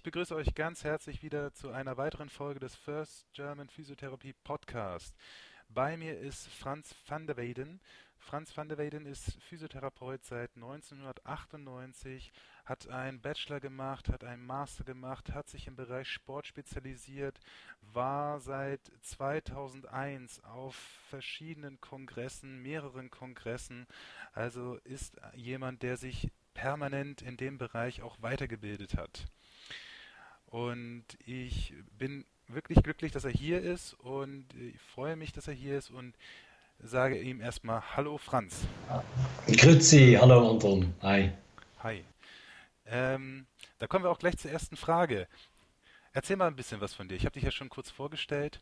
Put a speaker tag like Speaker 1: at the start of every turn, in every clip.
Speaker 1: Ich begrüße euch ganz herzlich wieder zu einer weiteren Folge des First German Physiotherapy Podcast. Bei mir ist Franz van der Weyden. Franz van der Weyden ist Physiotherapeut seit 1998, hat einen Bachelor gemacht, hat einen Master gemacht, hat sich im Bereich Sport spezialisiert, war seit 2001 auf verschiedenen Kongressen, mehreren Kongressen, also ist jemand, der sich permanent in dem Bereich auch weitergebildet hat. Und ich bin wirklich glücklich, dass er hier ist und ich freue mich, dass er hier ist und sage ihm erstmal Hallo Franz.
Speaker 2: Grüezi, hallo Anton. Hi.
Speaker 1: Hi. Ähm, da kommen wir auch gleich zur ersten Frage. Erzähl mal ein bisschen was von dir. Ich habe dich ja schon kurz vorgestellt.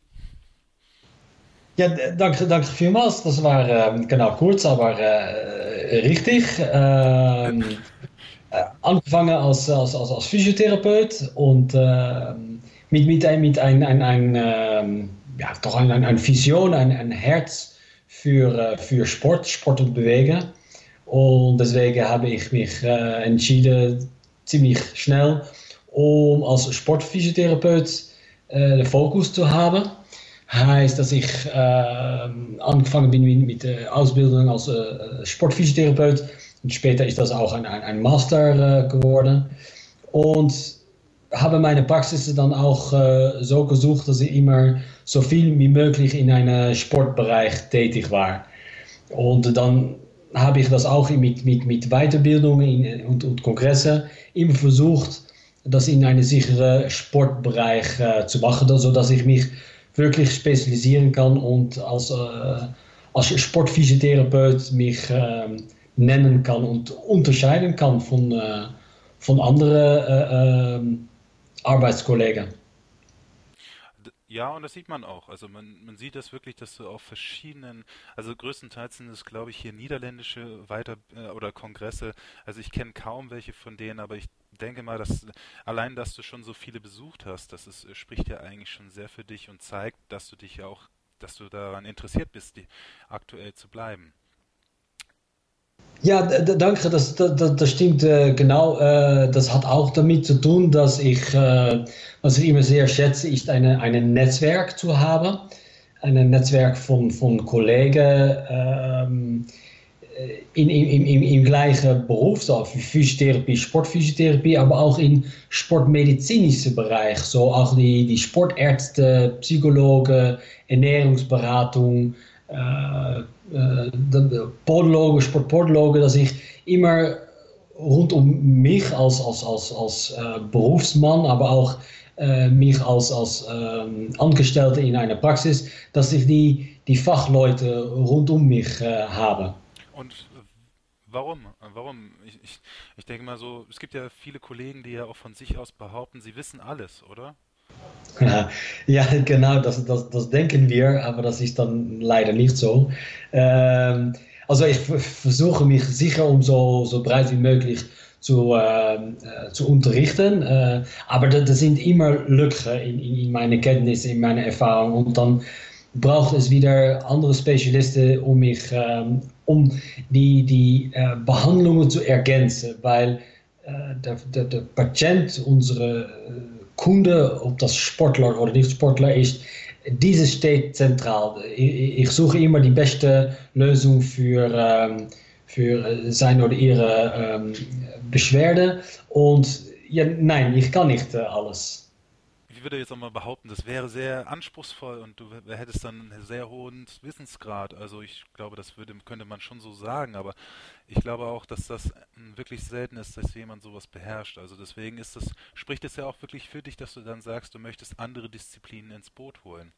Speaker 2: Ja, danke, danke vielmals. Das war ähm, genau kurz, aber äh, richtig. Ähm, äh, angefangen als, als, als, als Physiotherapeut und äh, mit, mit, ein, mit ein, ein, ein ähm, ja, doch ein, ein, ein Vision, ein, ein Herz für, für Sport, Sport und Bewegen. Und deswegen habe ich mich äh, entschieden, ziemlich schnell, um als Sportphysiotherapeut äh, den Fokus zu haben. Heißt, dass ich äh, angefangen bin mit der Ausbildung als äh, Sportphysiotherapeut später ist das auch ein Master äh, geworden. Und habe meine Praxis dann auch äh, so gesucht, dass ich immer so viel wie möglich in einem Sportbereich tätig war. Und dann habe ich das auch mit, mit, mit Weiterbildungen und, und Kongresse immer versucht, das in einen sicheren Sportbereich äh, zu machen, sodass ich mich wirklich spezialisieren kann und als, äh, als Sportphysiotherapeut mich äh, nennen kann und unterscheiden kann von, äh, von anderen äh, ähm, Arbeitskollegen.
Speaker 1: Ja, und das sieht man auch. Also man, man sieht das wirklich, dass du auf verschiedenen, also größtenteils sind es, glaube ich, hier niederländische Weiter- äh, oder Kongresse. Also ich kenne kaum welche von denen, aber ich denke mal, dass allein, dass du schon so viele besucht hast, das ist, spricht ja eigentlich schon sehr für dich und zeigt, dass du dich ja auch, dass du daran interessiert bist, die, aktuell zu bleiben.
Speaker 2: Ja, danke, das, das, das stimmt äh, genau. Äh, das hat auch damit zu tun, dass ich, äh, was ich immer sehr schätze, ist eine, ein Netzwerk zu haben. Ein Netzwerk von, von Kollegen ähm, in, im, im, im gleichen Beruf, so Physiotherapie, Sportphysiotherapie, aber auch im sportmedizinischen Bereich, so auch die, die Sportärzte, Psychologen, Ernährungsberatung, äh, äh, Podologen, Sportpodologen, dass ich immer rund um mich als, als, als, als äh, Berufsmann, aber auch äh, mich als, als ähm, Angestellte in einer Praxis, dass ich die, die Fachleute rund um mich äh, habe.
Speaker 1: Und warum? Warum? Ich, ich, ich denke mal so, es gibt ja viele Kollegen, die ja auch von sich aus behaupten, sie wissen alles, oder?
Speaker 2: Ja, genau, das, das, das denken wir, aber das ist dann leider nicht so. Ähm, also ich versuche mich sicher um so, so breit wie möglich zu, äh, zu unterrichten, äh, aber da, sind immer Lücken in, in, in meine Kenntnisse, in meine Erfahrung und dann braucht es wieder andere Spezialisten, um mich, ähm, um die, die äh, Behandlungen zu ergänzen, weil äh, der, der, der Patient, unsere äh, Kunde, ob das Sportler oder nicht Sportler ist, diese steht zentral. Ich suche immer die beste Lösung für, ähm, für seine oder ihre ähm, Beschwerde. Und ja, nein, ich kann nicht äh, alles
Speaker 1: ich würde jetzt auch mal behaupten, das wäre sehr anspruchsvoll und du hättest dann einen sehr hohen Wissensgrad. Also ich glaube, das würde, könnte man schon so sagen, aber ich glaube auch, dass das wirklich selten ist, dass jemand sowas beherrscht. Also deswegen ist das, spricht es ja auch wirklich für dich, dass du dann sagst, du möchtest andere Disziplinen ins Boot holen.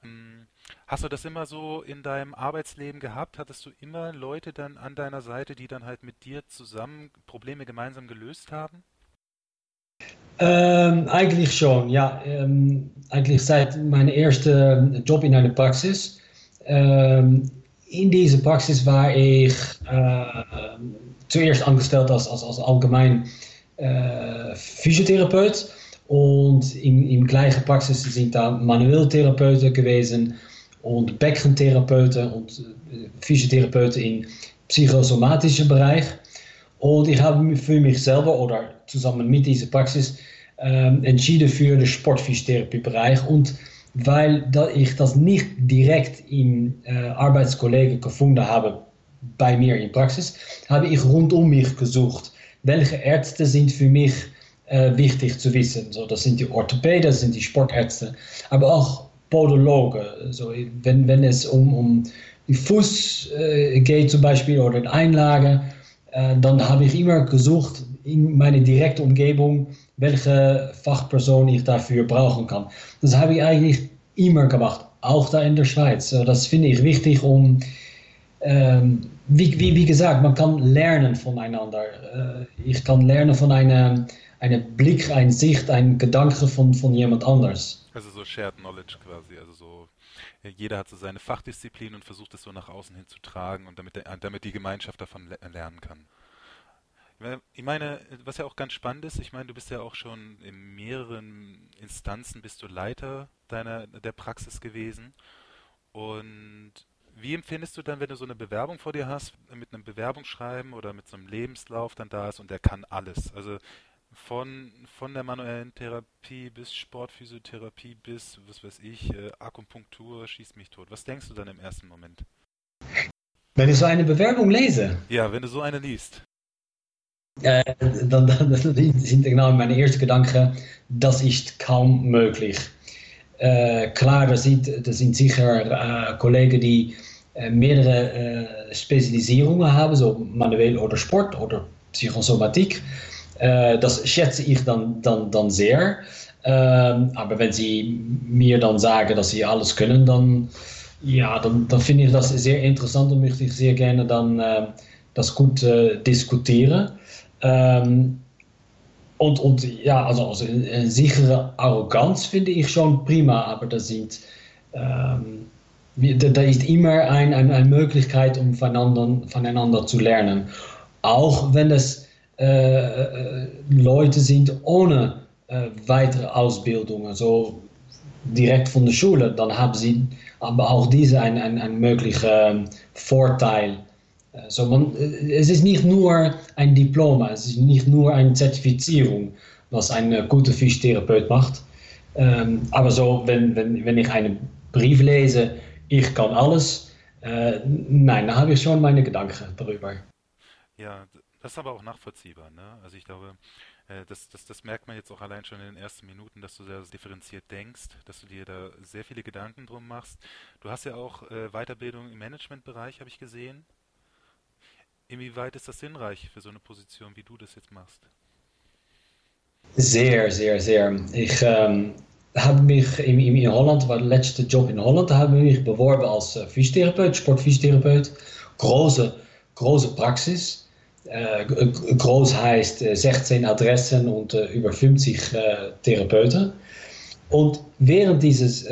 Speaker 1: Hm, hast du das immer so in deinem Arbeitsleben gehabt? Hattest du immer Leute dann an deiner Seite, die dann halt mit dir zusammen Probleme gemeinsam gelöst haben?
Speaker 2: Ähm, eigentlich schon, ja. Ähm, seit meinem ersten Job in einer Praxis. Ähm, in dieser Praxis war ich äh, zuerst angestellt als, als, als allgemein äh, Physiotherapeut. Und in, in gleichen Praxis sind da Manuelltherapeuten gewesen und Beckentherapeuten und äh, Physiotherapeuten im psychosomatischen Bereich. Und ich habe für mich selber oder zusammen mit dieser Praxis ähm, entschieden für den Sportphysiotherapiebereich und weil ich das nicht direkt im äh, Arbeitskollegen gefunden habe bei mir in Praxis, habe ich rund um mich gesucht, welche Ärzte sind für mich äh, wichtig zu wissen. So, das sind die Orthopäden, das sind die Sportärzte, aber auch Podologen. So, wenn, wenn es um, um die Fuß äh, geht zum Beispiel oder die Einlage, äh, dann habe ich immer gesucht in meine direkte Umgebung, welche Fachperson ich dafür brauchen kann. Das habe ich eigentlich immer gemacht, auch da in der Schweiz. Das finde ich wichtig, um ähm, wie, wie, wie, gesagt, man kann lernen voneinander. Äh, ich kann lernen von einem, einem Blick, einer Sicht, einem Gedanke von, von jemand anders.
Speaker 1: Also so Shared Knowledge quasi, also so jeder hat so seine Fachdisziplin und versucht es so nach außen hin zu tragen und damit, damit die Gemeinschaft davon lernen kann. Ich meine, was ja auch ganz spannend ist, ich meine, du bist ja auch schon in mehreren Instanzen bist du Leiter deiner der Praxis gewesen und wie empfindest du dann, wenn du so eine Bewerbung vor dir hast, mit einem Bewerbungsschreiben oder mit so einem Lebenslauf dann da ist und der kann alles? Also von, von der manuellen Therapie bis Sportphysiotherapie bis, was weiß ich, äh, Akupunktur, schießt mich tot. Was denkst du dann im ersten Moment?
Speaker 2: Wenn ich so eine Bewerbung lese?
Speaker 1: Ja, wenn du so eine liest.
Speaker 2: Äh, dann, dann sind genau meine ersten Gedanken, das ist kaum möglich. Äh, klar, da sind, das sind sicher äh, Kollegen, die mehrere äh, Spezialisierungen haben, so manuell oder Sport oder Psychosomatik. Äh, das schätze ich dann, dann, dann sehr. Aber wenn sie mir dann sagen, dass sie alles können, dann, ja, dann, dann finde ich das sehr interessant und möchte ich sehr gerne dann das gut äh. Ähm, und, und ja, also, also eine sichere Arroganz finde ich schon prima, aber das sind, ähm, da ist immer ein, ein, eine Möglichkeit, um voneinander, voneinander zu lernen. Auch wenn es äh, Leute sind ohne äh, weitere Ausbildungen, so direkt von der Schule, dann haben sie aber auch diese einen, einen, einen möglichen ähm, Vorteil. So man, es ist nicht nur ein Diploma, es ist nicht nur eine Zertifizierung, was ein guter Physiotherapeut macht. Ähm, aber so, wenn, wenn, wenn ich einen Brief lese, ich kann alles, äh, nein, dann habe ich schon meine Gedanken darüber.
Speaker 1: Ja, das ist aber auch nachvollziehbar. Ne? Also ich glaube, äh, das, das, das merkt man jetzt auch allein schon in den ersten Minuten, dass du sehr differenziert denkst, dass du dir da sehr viele Gedanken drum machst. Du hast ja auch äh, Weiterbildung im Managementbereich, habe ich gesehen. Inwieweit ist das sinnreich für so eine Position, wie du das jetzt machst?
Speaker 2: Sehr, sehr, sehr. Ich ähm, habe mich in, in, Holland, war der letzte Job in Holland, habe ich mich beworben als äh, Physiotherapeut, Sportphysiotherapeut. Große, große Praxis. Äh, groß heißt 16 äh, Adressen und äh, über 50 Therapeuten. Und während dieses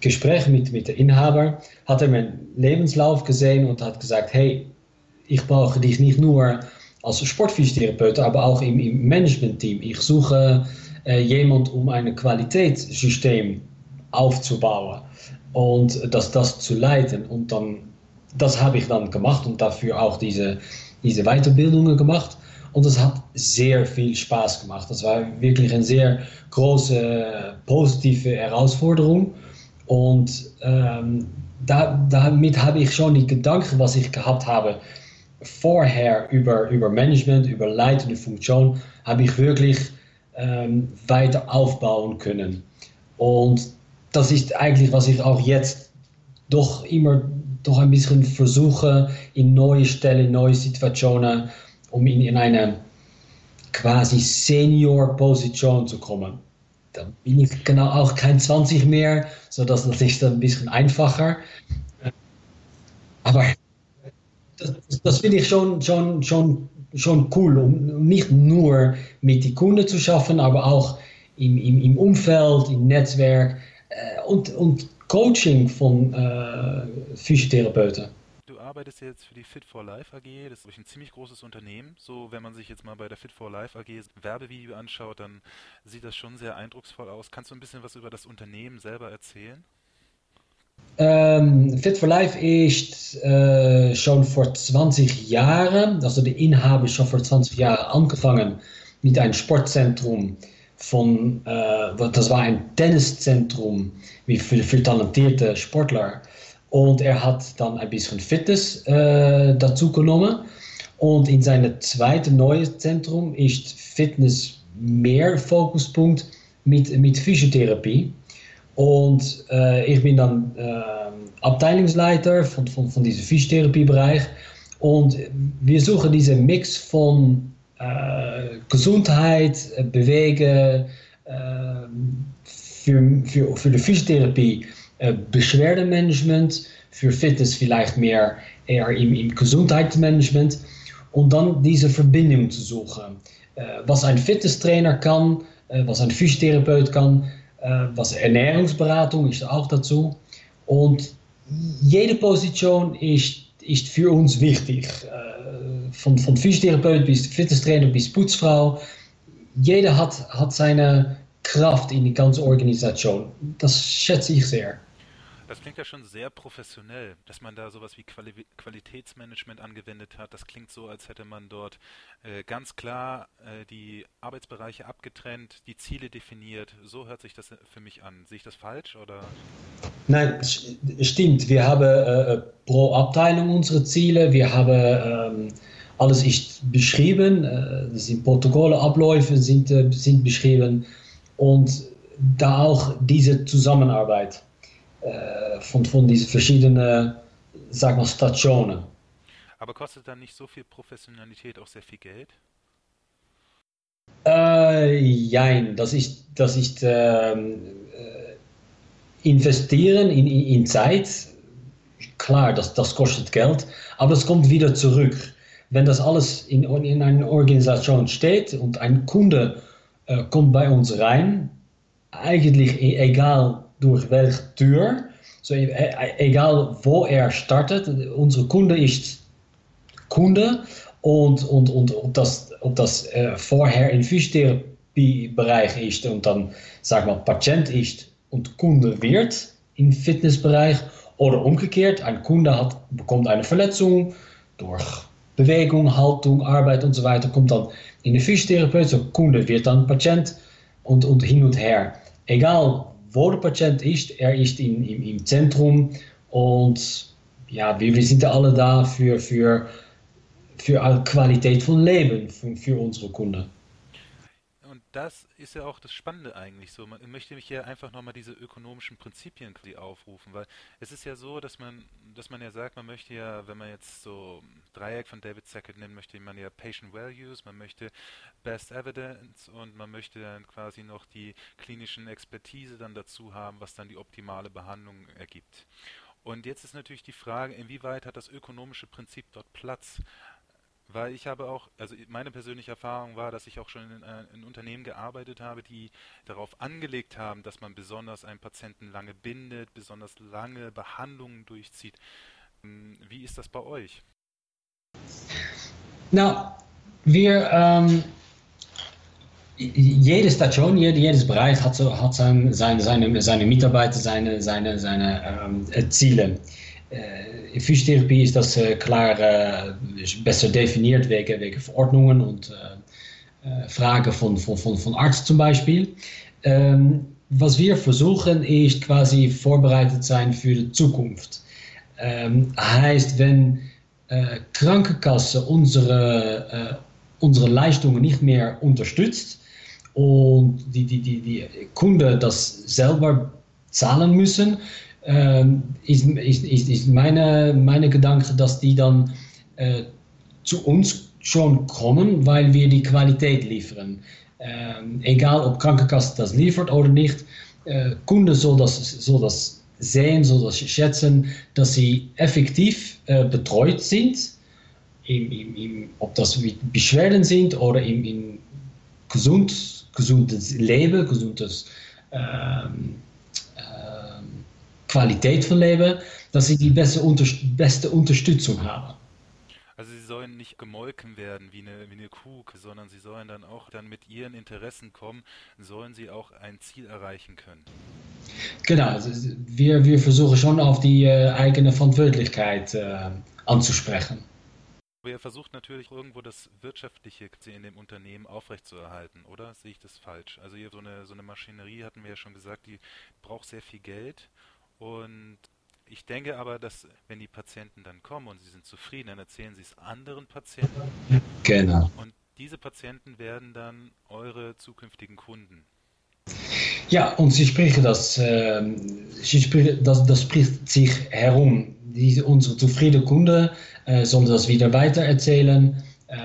Speaker 2: Gesprächs mit, mit dem Inhaber hat er meinen Lebenslauf gesehen und hat gesagt, hey, ich brauche dich nicht nur als Sportphysiotherapeut, aber auch im, im Managementteam. Ich suche äh, jemand, um ein Qualitätssystem aufzubauen und das, das zu leiten. Und dann, das habe ich dann gemacht und dafür auch diese diese Weiterbildungen gemacht und es hat sehr viel Spaß gemacht. Das war wirklich eine sehr große positive Herausforderung und ähm, da, damit habe ich schon die Gedanken, was ich gehabt habe, vorher über, über Management, über leitende Funktion, habe ich wirklich ähm, weiter aufbauen können. Und das ist eigentlich, was ich auch jetzt doch immer doch ein bisschen versuche, in neue Stellen, neue Situationen, um in, in eine quasi Senior-Position zu kommen. Dann bin ich genau auch kein 20 mehr, sodass das ist ein bisschen einfacher. Aber das, das finde ich schon, schon, schon, schon cool, um nicht nur mit den Kunden zu schaffen, aber auch im, im, im Umfeld, im Netzwerk äh, und, und Coaching von äh, Physiotherapeuten.
Speaker 1: Du arbeitest jetzt für die Fit for Life AG, das ist ein ziemlich großes Unternehmen. So, wenn man sich jetzt mal bei der Fit for Life AG Werbevideo anschaut, dann sieht das schon sehr eindrucksvoll aus. Kannst du ein bisschen was über das Unternehmen selber erzählen?
Speaker 2: Ähm, Fit for Life ist äh, schon vor 20 Jahren, also der Inhaber schon vor 20 Jahren angefangen mit einem Sportzentrum von, äh, das war ein Tenniszentrum wie für, talentierte Sportler. Und er hat dann ein bisschen Fitness äh, dazu genommen. Und in seinem zweiten neuen Zentrum ist Fitness mehr Fokuspunkt mit, mit Physiotherapie. Und äh, ich bin dann äh, Abteilungsleiter von, von, von diesem Physiotherapiebereich. Und wir suchen diesen Mix von äh, Gesundheit, Bewegen, äh, für, für, die Physiotherapie äh, Beschwerdemanagement, für Fitness vielleicht mehr eher im, im Gesundheitsmanagement und dann diese Verbindung zu suchen. Äh, was ein Fitnesstrainer kann, äh, was ein Physiotherapeut kann, äh, was Ernährungsberatung ist auch dazu. Und jede Position ist, ist für uns wichtig. Äh, von, von Physiotherapeut bis Fitnesstrainer bis Putzfrau. Jeder hat, hat seine Kraft in die ganze Organisation. Das schätze ich sehr.
Speaker 1: Das klingt ja schon sehr professionell, dass man da sowas wie Quali Qualitätsmanagement angewendet hat. Das klingt so, als hätte man dort äh, ganz klar äh, die Arbeitsbereiche abgetrennt, die Ziele definiert. So hört sich das für mich an. Sehe ich das falsch oder?
Speaker 2: Nein, stimmt. Wir haben äh, pro Abteilung unsere Ziele. Wir haben ähm, alles ist beschrieben. Äh, sind Protokolle, Abläufe sind, äh, sind beschrieben und da auch diese Zusammenarbeit äh, von, von diesen verschiedenen, sag mal, Stationen.
Speaker 1: Aber kostet dann nicht so viel Professionalität auch sehr viel Geld?
Speaker 2: Äh, jein, das ist, das ist ähm, äh, investieren in, in Zeit. Klar, das, das kostet Geld, aber es kommt wieder zurück. Wenn das alles in, in einer Organisation steht und ein Kunde äh, kommt bei uns rein, eigentlich e-, egal durch welche Tür, so, egal wo er startet, unsere Kunde ist Kunde und, und, und ob das, ob das äh, vorher im Physiotherapiebereich ist und dann, sag mal, Patient ist und Kunde wird im Fitnessbereich oder umgekehrt, ein Kunde hat, bekommt eine Verletzung durch Bewegung, Haltung, Arbeit und so weiter, kommt dann in de fysiotherapeut, so Kunde wird dann Patient und, und hin und her. Egal wo der Patient ist, er ist im, im, im Zentrum und ja, wir, wir sind alle da für, für, für Qualität von Leben für, für unsere Kunden
Speaker 1: das ist ja auch das Spannende eigentlich so. Man möchte mich hier einfach nochmal diese ökonomischen Prinzipien aufrufen, weil es ist ja so, dass man, dass man ja sagt, man möchte ja, wenn man jetzt so Dreieck von David Sackett nennt, möchte man ja Patient Values, man möchte Best Evidence und man möchte dann quasi noch die klinischen Expertise dann dazu haben, was dann die optimale Behandlung ergibt. Und jetzt ist natürlich die Frage, inwieweit hat das ökonomische Prinzip dort Platz? Weil ich habe auch, also meine persönliche Erfahrung war, dass ich auch schon in, äh, in, Unternehmen gearbeitet habe, die darauf angelegt haben, dass man besonders einen Patienten lange bindet, besonders lange Behandlungen durchzieht. Hm, wie ist das bei euch?
Speaker 2: Na, wir, ähm, jede Station, jede, jedes Bereich hat, so, hat sein, seine, seine, seine Mitarbeiter, seine, seine, seine ähm, Ziele. Äh, in Physiotherapie ist das äh, klar äh, besser definiert wegen, wegen Verordnungen und Fragen von, von, von, von Arzt zum Beispiel. Ähm, was wir versuchen, ist quasi vorbereitet sein für die Zukunft. Ähm, heißt, wenn äh, Krankenkasse unsere, äh, unsere Leistungen nicht mehr unterstützt und die, die, die, die Kunden das selber zahlen müssen, ist, ist, ist, ist meine, meine Gedanke, dass die dann äh, zu uns schon kommen, weil wir die Qualität liefern. Ähm, egal ob Krankenkasse das liefert oder nicht, äh, Kunde soll das, soll das sehen, soll das schätzen, dass sie effektiv äh, betreut sind, im, im, im, ob das Beschwerden sind oder im, im gesund, gesundes Leben, gesundes ähm, Qualität von Leben, dass sie die beste, unter, beste Unterstützung haben.
Speaker 1: Also sie sollen nicht gemolken werden wie eine, wie eine Kuh, sondern sie sollen dann auch dann mit ihren Interessen kommen, sollen sie auch ein Ziel erreichen können.
Speaker 2: Genau, also wir, wir versuchen schon auf die äh, eigene Verantwortlichkeit äh, anzusprechen.
Speaker 1: Aber ihr versucht natürlich irgendwo das Wirtschaftliche in dem Unternehmen aufrechtzuerhalten, oder? Sehe ich das falsch? Also ihr so eine, so eine Maschinerie, hatten wir ja schon gesagt, die braucht sehr viel Geld. Und ich denke aber, dass wenn die Patienten dann kommen und sie sind zufrieden, dann erzählen sie es anderen Patienten.
Speaker 2: Genau.
Speaker 1: Und diese Patienten werden dann eure zukünftigen Kunden.
Speaker 2: Ja, und sie sprechen das, äh, sie sprechen, das, das spricht sich herum. Die, unsere zufriedene Kunden äh, sollen das wieder weitererzählen. Äh,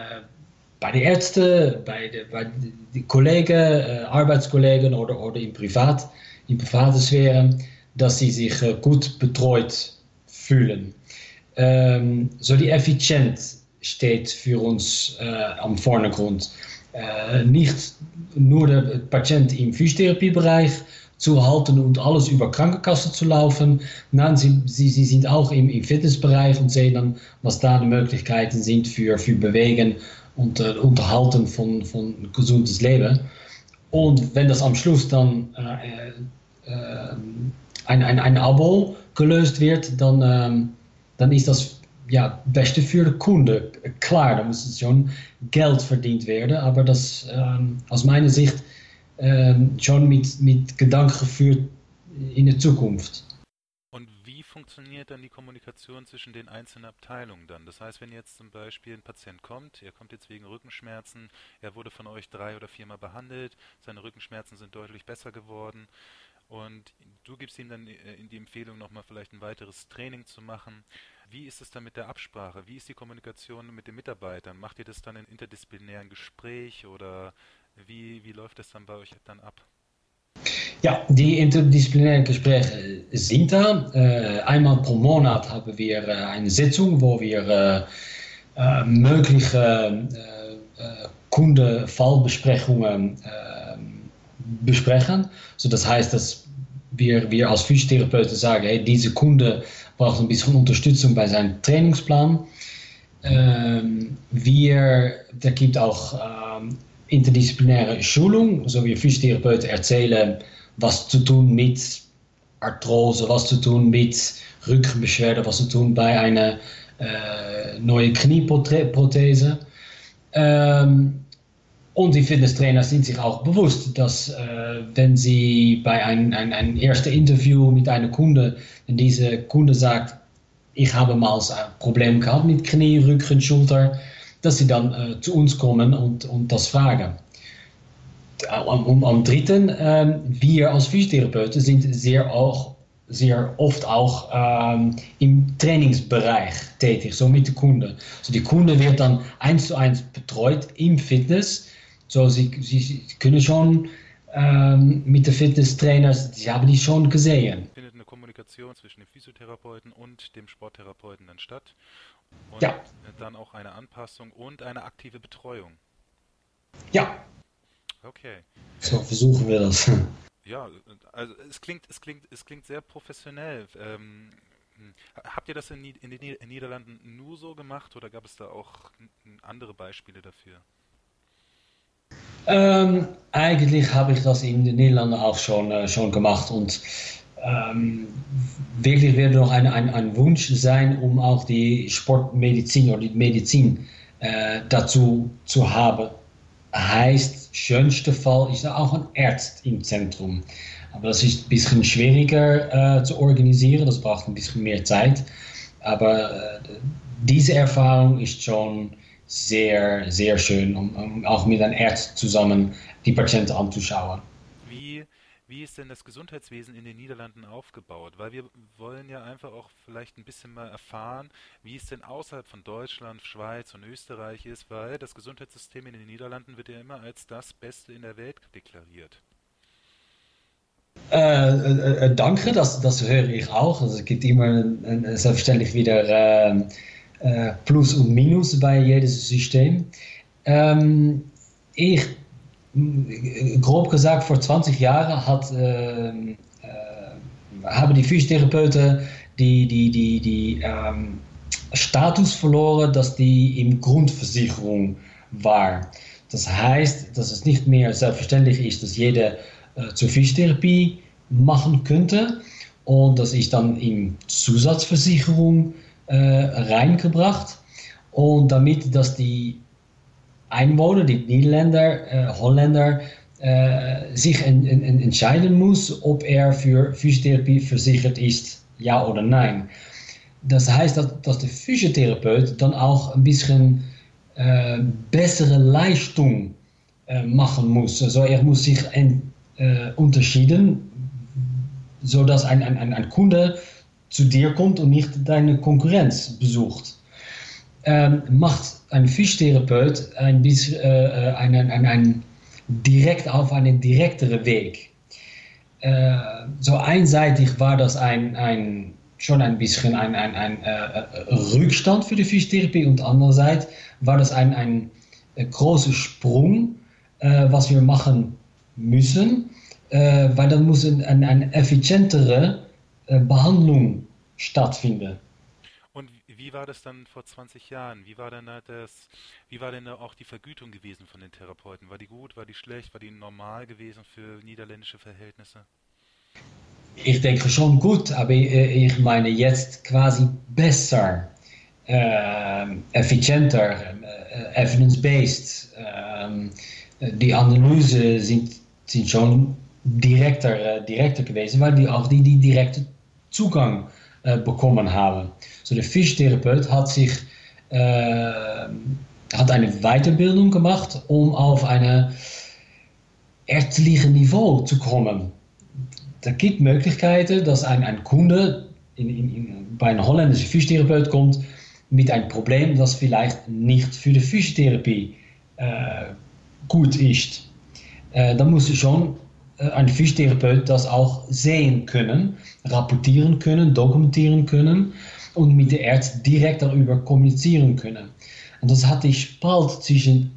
Speaker 2: bei den Ärzten, bei den bei die Kollegen, äh, Arbeitskollegen oder, oder in, Privat, in privaten Sphäre, dass sie sich äh, gut betreut fühlen. Ähm, so die Effizienz steht für uns äh, am Vordergrund. Äh, nicht nur der Patient im Physiotherapiebereich zu halten und alles über Krankenkassen zu laufen. Nein, sie, sie, sie sind auch im, im Fitnessbereich und sehen dann, was da die Möglichkeiten sind für, für Bewegen und äh, Unterhalten von, von gesundes Leben. Und wenn das am Schluss dann äh, ein, ein, ein Abo gelöst wird, dann, ähm, dann ist das ja, beste für den Kunde. Klar, da muss schon Geld verdient werden, aber das ähm, aus meiner Sicht ähm, schon mit, mit Gedanken für in die Zukunft.
Speaker 1: Und wie funktioniert dann die Kommunikation zwischen den einzelnen Abteilungen dann? Das heißt, wenn jetzt zum Beispiel ein Patient kommt, er kommt jetzt wegen Rückenschmerzen, er wurde von euch drei oder viermal behandelt, seine Rückenschmerzen sind deutlich besser geworden und du gibst ihm dann äh, in die Empfehlung nochmal vielleicht ein weiteres Training zu machen. Wie ist es dann mit der Absprache? Wie ist die Kommunikation mit den Mitarbeitern? Macht ihr das dann in interdisziplinären Gespräch oder wie, wie läuft das dann bei euch dann ab?
Speaker 2: Ja, die interdisziplinären Gespräche sind da. Äh, einmal pro Monat haben wir äh, eine Sitzung, wo wir äh, mögliche Kundenfallbesprechungen besprechen. So, das heißt, dass wir, wir als Physiotherapeuten sagen, hey, diese Kunde braucht ein bisschen Unterstützung bei seinem Trainingsplan. Ähm, wir, da gibt auch ähm, interdisziplinäre Schulung, so wir Physiotherapeuten erzählen, was zu tun mit Arthrose, was zu tun mit Rückenbeschwerden, was zu tun bei einer äh, neuen Knieprothese. Ähm, und die Fitnesstrainer sind sich auch bewusst, dass äh, wenn sie bei einem ein, ein ersten Interview mit einem Kunde, wenn diese Kunde sagt, ich habe mal ein Problem gehabt mit Knie, Rücken, Schulter, dass sie dann äh, zu uns kommen und, und das fragen. Am, am dritten, äh, wir als Physiotherapeuten sind sehr, auch, sehr oft auch ähm, im Trainingsbereich tätig, so mit den Kunden. Also die Kunde wird dann eins zu eins betreut im Fitness so, sie, sie können schon ähm, mit den Fitnesstrainers, sie haben die schon gesehen.
Speaker 1: Findet eine Kommunikation zwischen dem Physiotherapeuten und dem Sporttherapeuten dann statt. Und
Speaker 2: ja.
Speaker 1: dann auch eine Anpassung und eine aktive Betreuung.
Speaker 2: Ja.
Speaker 1: Okay.
Speaker 2: So versuchen wir das.
Speaker 1: Ja, also es klingt, es klingt, es klingt sehr professionell. Ähm, habt ihr das in, in den Niederlanden nur so gemacht oder gab es da auch andere Beispiele dafür?
Speaker 2: Ähm, eigentlich habe ich das in den Niederlanden auch schon, äh, schon gemacht und ähm, wirklich wäre noch ein, ein, ein Wunsch sein, um auch die Sportmedizin oder die Medizin äh, dazu zu haben. Heißt, schönste Fall ist auch ein Arzt im Zentrum. Aber das ist ein bisschen schwieriger äh, zu organisieren, das braucht ein bisschen mehr Zeit. Aber äh, diese Erfahrung ist schon sehr, sehr schön, um, um auch mit einem Arzt zusammen die Patienten anzuschauen.
Speaker 1: Wie, wie ist denn das Gesundheitswesen in den Niederlanden aufgebaut? Weil wir wollen ja einfach auch vielleicht ein bisschen mal erfahren, wie es denn außerhalb von Deutschland, Schweiz und Österreich ist, weil das Gesundheitssystem in den Niederlanden wird ja immer als das Beste in der Welt deklariert.
Speaker 2: Äh, äh, äh danke, das, das höre ich auch. Also es gibt immer äh, selbstverständlich wieder äh, äh, Plus und Minus bei jedem System. Ähm, ich, grob gesagt, vor 20 Jahren hat, äh, äh, haben die Physiotherapeuten die, die, die, die ähm, Status verloren, dass die im Grundversicherung war. Das heißt, dass es nicht mehr selbstverständlich ist, dass jeder äh, zur Physiotherapie machen könnte. Und das ist dann in Zusatzversicherung äh, reingebracht. Und damit, dass die Einwohner, die Niederländer, äh, Holländer, sich en, entscheiden muss, ob er für Physiotherapie versichert ist, ja oder nein. Das heißt, dass, dass der Physiotherapeut dann auch ein bisschen äh, bessere Leistung äh, machen muss. Also er muss sich ein, äh, unterschieden, sodass ein, ein, ein Kunde zu dir kommt und nicht deine Konkurrenz besucht. Ähm, macht ein Physiotherapeut ein bisschen äh, einen, einen, einen direkt auf einen direkteren Weg. Äh, so einseitig war das ein, ein, schon ein bisschen ein, ein, ein äh, Rückstand für die Physiotherapie und andererseits war das ein, ein, ein großer Sprung, äh, was wir machen müssen, äh, weil dann muss eine ein effizientere äh, Behandlung stattfinden.
Speaker 1: Und wie war das dann vor 20 Jahren? Wie war denn das, wie war denn auch die Vergütung gewesen von den Therapeuten? War die gut, war die schlecht, war die normal gewesen für niederländische Verhältnisse?
Speaker 2: Ich denke schon gut, aber äh, ich meine jetzt quasi besser, äh, effizienter, äh, evidence-based. Ähm, die Analyse sind, sind schon direkter, äh, direkter gewesen, weil die auch die, die direkte Zugang äh, bekommen haben. So der Physiotherapeut hat sich äh, hat eine Weiterbildung gemacht, um auf ein ärztliche Niveau zu kommen. Da gibt Möglichkeiten, dass ein, ein Kunde in, in, in, bei einem holländischen Physiotherapeut kommt mit einem Problem, das vielleicht nicht für die Physiotherapie äh, gut ist. Äh, muss schon ein Physiotherapeut das auch sehen können, rapportieren können, dokumentieren können und mit der Arzt direkt darüber kommunizieren können. Und das hat die Spalt zwischen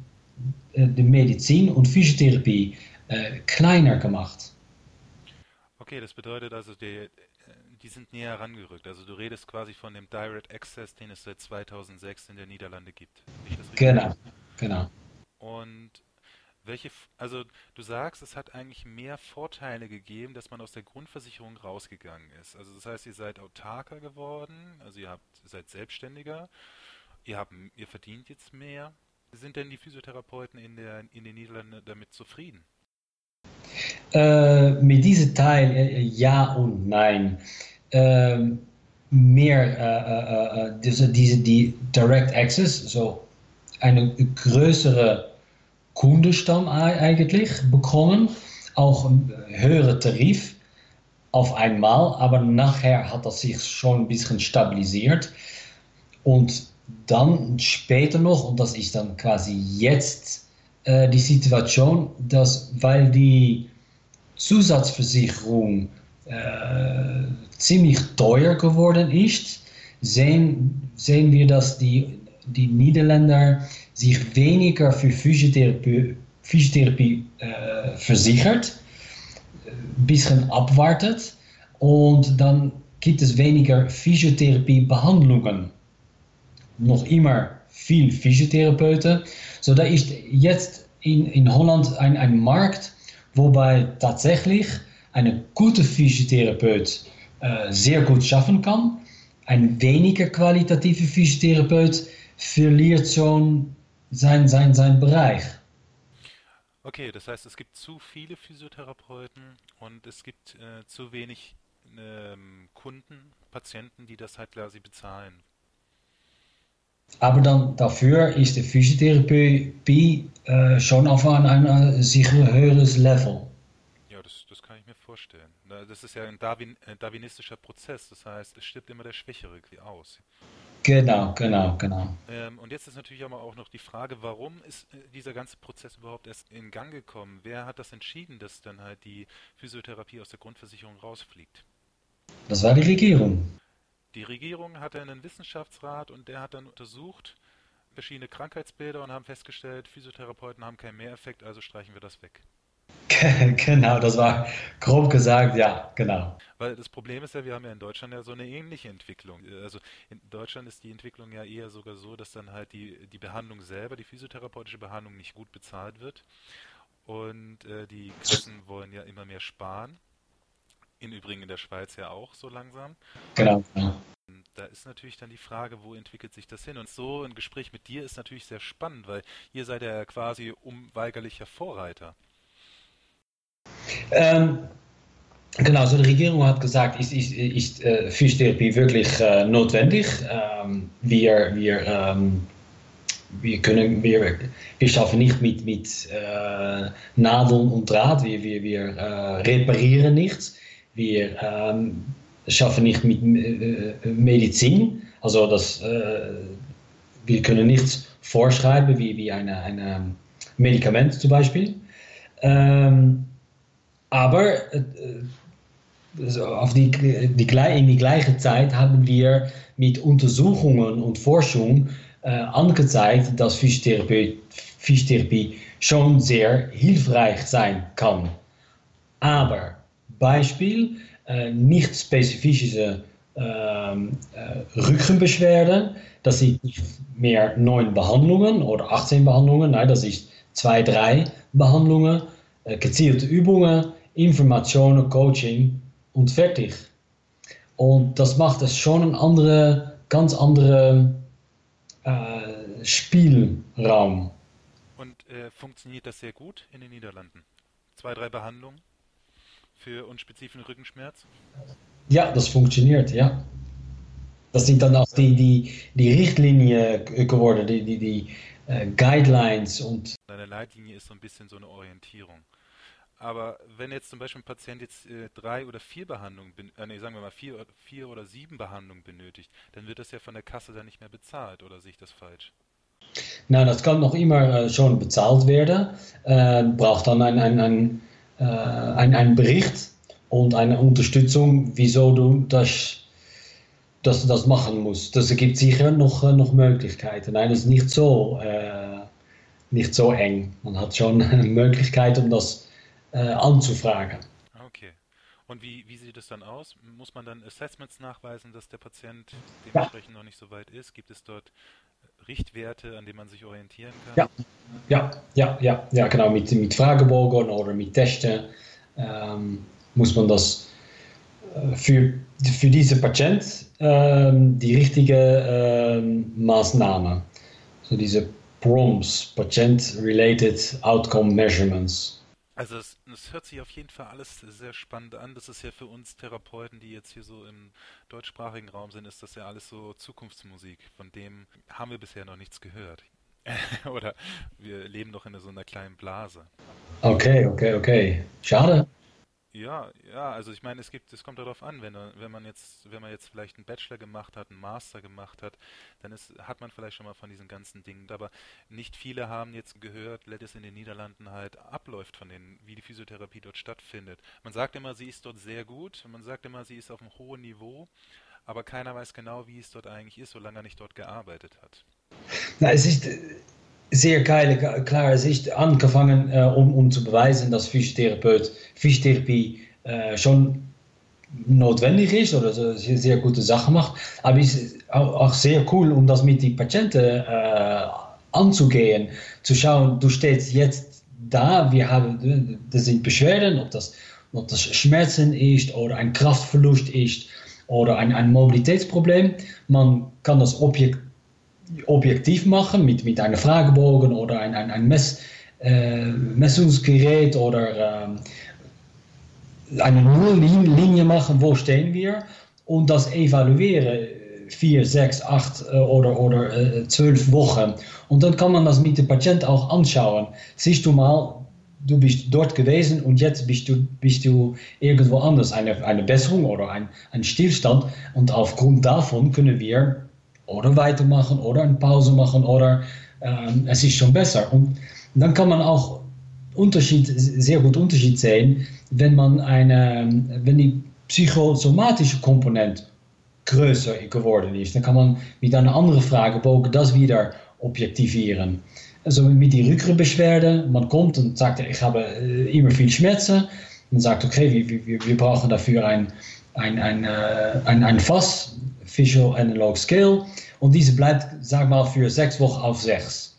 Speaker 2: äh, der Medizin und Physiotherapie äh, kleiner gemacht.
Speaker 1: Okay, das bedeutet also, die, äh, die sind näher herangerückt. Also du redest quasi von dem Direct Access, den es seit 2006 in der Niederlande gibt.
Speaker 2: Genau, genau.
Speaker 1: Und welche, also du sagst, es hat eigentlich mehr Vorteile gegeben, dass man aus der Grundversicherung rausgegangen ist. Also das heißt, ihr seid autarker geworden, also ihr habt, seid selbstständiger, ihr, habt, ihr verdient jetzt mehr. Sind denn die Physiotherapeuten in, der, in den Niederlanden damit zufrieden?
Speaker 2: Äh, mit diesem Teil äh, ja und nein. Ähm, mehr äh, äh, äh diese, diese die Direct Access, so eine größere Kundenstamm eigentlich bekommen, auch höhere Tarif auf einmal, aber nachher hat das sich schon ein bisschen stabilisiert. Und dann später noch, und das ist dann quasi jetzt äh, die Situation, dass weil die Zusatzversicherung äh, ziemlich teuer geworden ist, sehen, sehen wir, dass die, die Niederländer sich weniger für Physiotherapie, Physiotherapie äh, versichert, ein bisschen abwartet und dann gibt es weniger Physiotherapiebehandlungen. Noch immer viel Physiotherapeuten. So, da ist jetzt in, in Holland ein, ein Markt, wobei tatsächlich eine gute Physiotherapeut äh, sehr gut schaffen kann. Ein weniger qualitativer Physiotherapeut verliert schon sein, sein, sein Bereich.
Speaker 1: Okay, das heißt, es gibt zu viele Physiotherapeuten und es gibt äh, zu wenig ähm, Kunden, Patienten, die das halt quasi bezahlen.
Speaker 2: Aber dann dafür ist die Physiotherapie äh, schon auf ein, ein, ein sicher höheres Level.
Speaker 1: Ja, das, das kann ich mir vorstellen. Das ist ja ein Darwin, äh, darwinistischer Prozess, das heißt, es stirbt immer der Schwächere aus.
Speaker 2: Genau, genau, genau.
Speaker 1: Ähm, und jetzt ist natürlich aber auch noch die Frage, warum ist äh, dieser ganze Prozess überhaupt erst in Gang gekommen? Wer hat das entschieden, dass dann halt die Physiotherapie aus der Grundversicherung rausfliegt?
Speaker 2: Das war die Regierung.
Speaker 1: Die Regierung hatte einen Wissenschaftsrat und der hat dann untersucht verschiedene Krankheitsbilder und haben festgestellt, Physiotherapeuten haben keinen Mehreffekt, also streichen wir das weg.
Speaker 2: genau, das war grob gesagt, ja, genau.
Speaker 1: Weil das Problem ist ja, wir haben ja in Deutschland ja so eine ähnliche Entwicklung. Also in Deutschland ist die Entwicklung ja eher sogar so, dass dann halt die, die Behandlung selber, die physiotherapeutische Behandlung nicht gut bezahlt wird. Und äh, die Kassen wollen ja immer mehr sparen. Im Übrigen in der Schweiz ja auch so langsam.
Speaker 2: Genau. Ja.
Speaker 1: Da ist natürlich dann die Frage, wo entwickelt sich das hin? Und so ein Gespräch mit dir ist natürlich sehr spannend, weil ihr seid ja quasi unweigerlicher Vorreiter.
Speaker 2: Ähm, genau, also die Regierung hat gesagt, ist, ist, ist äh, Physiotherapie wirklich äh, notwendig? Ähm, wir, wir, ähm, wir, können, wir, wir schaffen nicht mit, mit äh, Nadeln und Draht, wir, wir, wir äh, reparieren nichts, wir ähm, schaffen nicht mit äh, Medizin, also das, äh, wir können nichts vorschreiben, wie, wie ein eine Medikament zum Beispiel. Ähm, aber äh, auf die, die, in die gleiche Zeit haben wir mit Untersuchungen und Forschung äh, angezeigt, dass Physiotherapie, Physiotherapie schon sehr hilfreich sein kann. Aber Beispiel, äh, nicht spezifische ähm, äh, Rückenbeschwerden, das sind nicht mehr neun Behandlungen oder 18 Behandlungen, nein, das ist zwei, drei Behandlungen, gezielte Übungen, Informationen, Coaching und fertig. Und das macht es schon ein andere, ganz andere äh, Spielraum.
Speaker 1: Und äh, funktioniert das sehr gut in den Niederlanden? Zwei, drei Behandlungen für unspezifischen Rückenschmerz?
Speaker 2: Ja, das funktioniert, ja. Das sind dann auch die, die, die Richtlinie geworden, die, die, die äh, Guidelines und.
Speaker 1: Deine Leitlinie ist so ein bisschen so eine Orientierung. Aber wenn jetzt zum Beispiel ein Patient jetzt äh, drei oder vier Behandlungen, äh, nee, sagen wir mal vier, vier oder sieben Behandlungen benötigt, dann wird das ja von der Kasse dann nicht mehr bezahlt, oder sehe ich das falsch?
Speaker 2: Nein, das kann noch immer äh, schon bezahlt werden, äh, braucht dann ein, ein, ein, äh, ein, ein Bericht und eine Unterstützung, wieso du das, dass du das machen musst. Das gibt sicher noch, äh, noch Möglichkeiten. Nein, das ist nicht so, nicht so eng. Man hat schon eine Möglichkeit, um das äh, anzufragen.
Speaker 1: Okay. Und wie, wie sieht es dann aus? Muss man dann Assessments nachweisen, dass der Patient dementsprechend ja. noch nicht so weit ist? Gibt es dort Richtwerte, an denen man sich orientieren
Speaker 2: kann? Ja, ja, ja, ja, ja genau. Mit, mit Fragebogen oder mit Testen ähm, muss man das äh, für, für diese Patient ähm, die richtige ähm, Maßnahme, so diese PROMs, Patient-Related Outcome Measurements.
Speaker 1: Also es, es, hört sich auf jeden Fall alles sehr spannend an. Das ist ja für uns Therapeuten, die jetzt hier so im deutschsprachigen Raum sind, ist das ja alles so Zukunftsmusik. Von dem haben wir bisher noch nichts gehört. Oder wir leben noch in so einer kleinen Blase.
Speaker 2: Okay, okay, okay. Schade.
Speaker 1: Ja, ja, also ich meine, es gibt, es kommt darauf an, wenn, wenn man jetzt, wenn man jetzt vielleicht einen Bachelor gemacht hat, einen Master gemacht hat, dann ist, hat man vielleicht schon mal von diesen ganzen Dingen. Aber nicht viele haben jetzt gehört, let es in den Niederlanden halt abläuft von denen, wie die Physiotherapie dort stattfindet. Man sagt immer, sie ist dort sehr gut, man sagt immer, sie ist auf einem hohen Niveau, aber keiner weiß genau, wie es dort eigentlich ist, solange er nicht dort gearbeitet hat.
Speaker 2: Na, es ist sehr geile, klare Sicht angefangen, äh, um, um zu beweisen, dass Physiotherapeut, Physiotherapie äh, schon notwendig ist oder sehr, gute Sache macht. Aber es ist auch, auch sehr cool, um das mit den Patienten äh, anzugehen, zu schauen, du stehst jetzt da, wir haben, das sind Beschwerden, ob das, ob das Schmerzen ist oder ein Kraftverlust ist oder ein, ein Mobilitätsproblem. Man kann das Objekt objektiv machen mit, mit einem Fragebogen oder ein, ein, ein Mess, äh, Messungsgerät oder ähm, eine Nulllinie machen, wo stehen wir und das evaluieren vier, sechs, acht äh, oder, oder äh, zwölf Wochen. Und dann kann man das mit dem Patient auch anschauen. Siehst du mal, du bist dort gewesen und jetzt bist du, bist du irgendwo anders. Eine, eine Besserung oder ein, ein Stillstand. Und aufgrund davon können wir oder weitermachen oder eine Pause machen oder ähm, es ist schon besser. Und dann kann man auch Unterschied, sehr gut Unterschied sehen, wenn man eine, wenn die psychosomatische Komponente größer geworden ist, dann kann man mit einer anderen Fragebogen das wieder objektivieren. Also mit die Rückenbeschwerde, man kommt und sagt, ich habe äh, immer viel Schmerzen, man sagt, okay, wir, wir, wir brauchen dafür ein, ein, ein, äh, ein, ein Fass, Visual Analog Scale. Und diese bleibt, sag mal, für sechs Wochen auf sechs.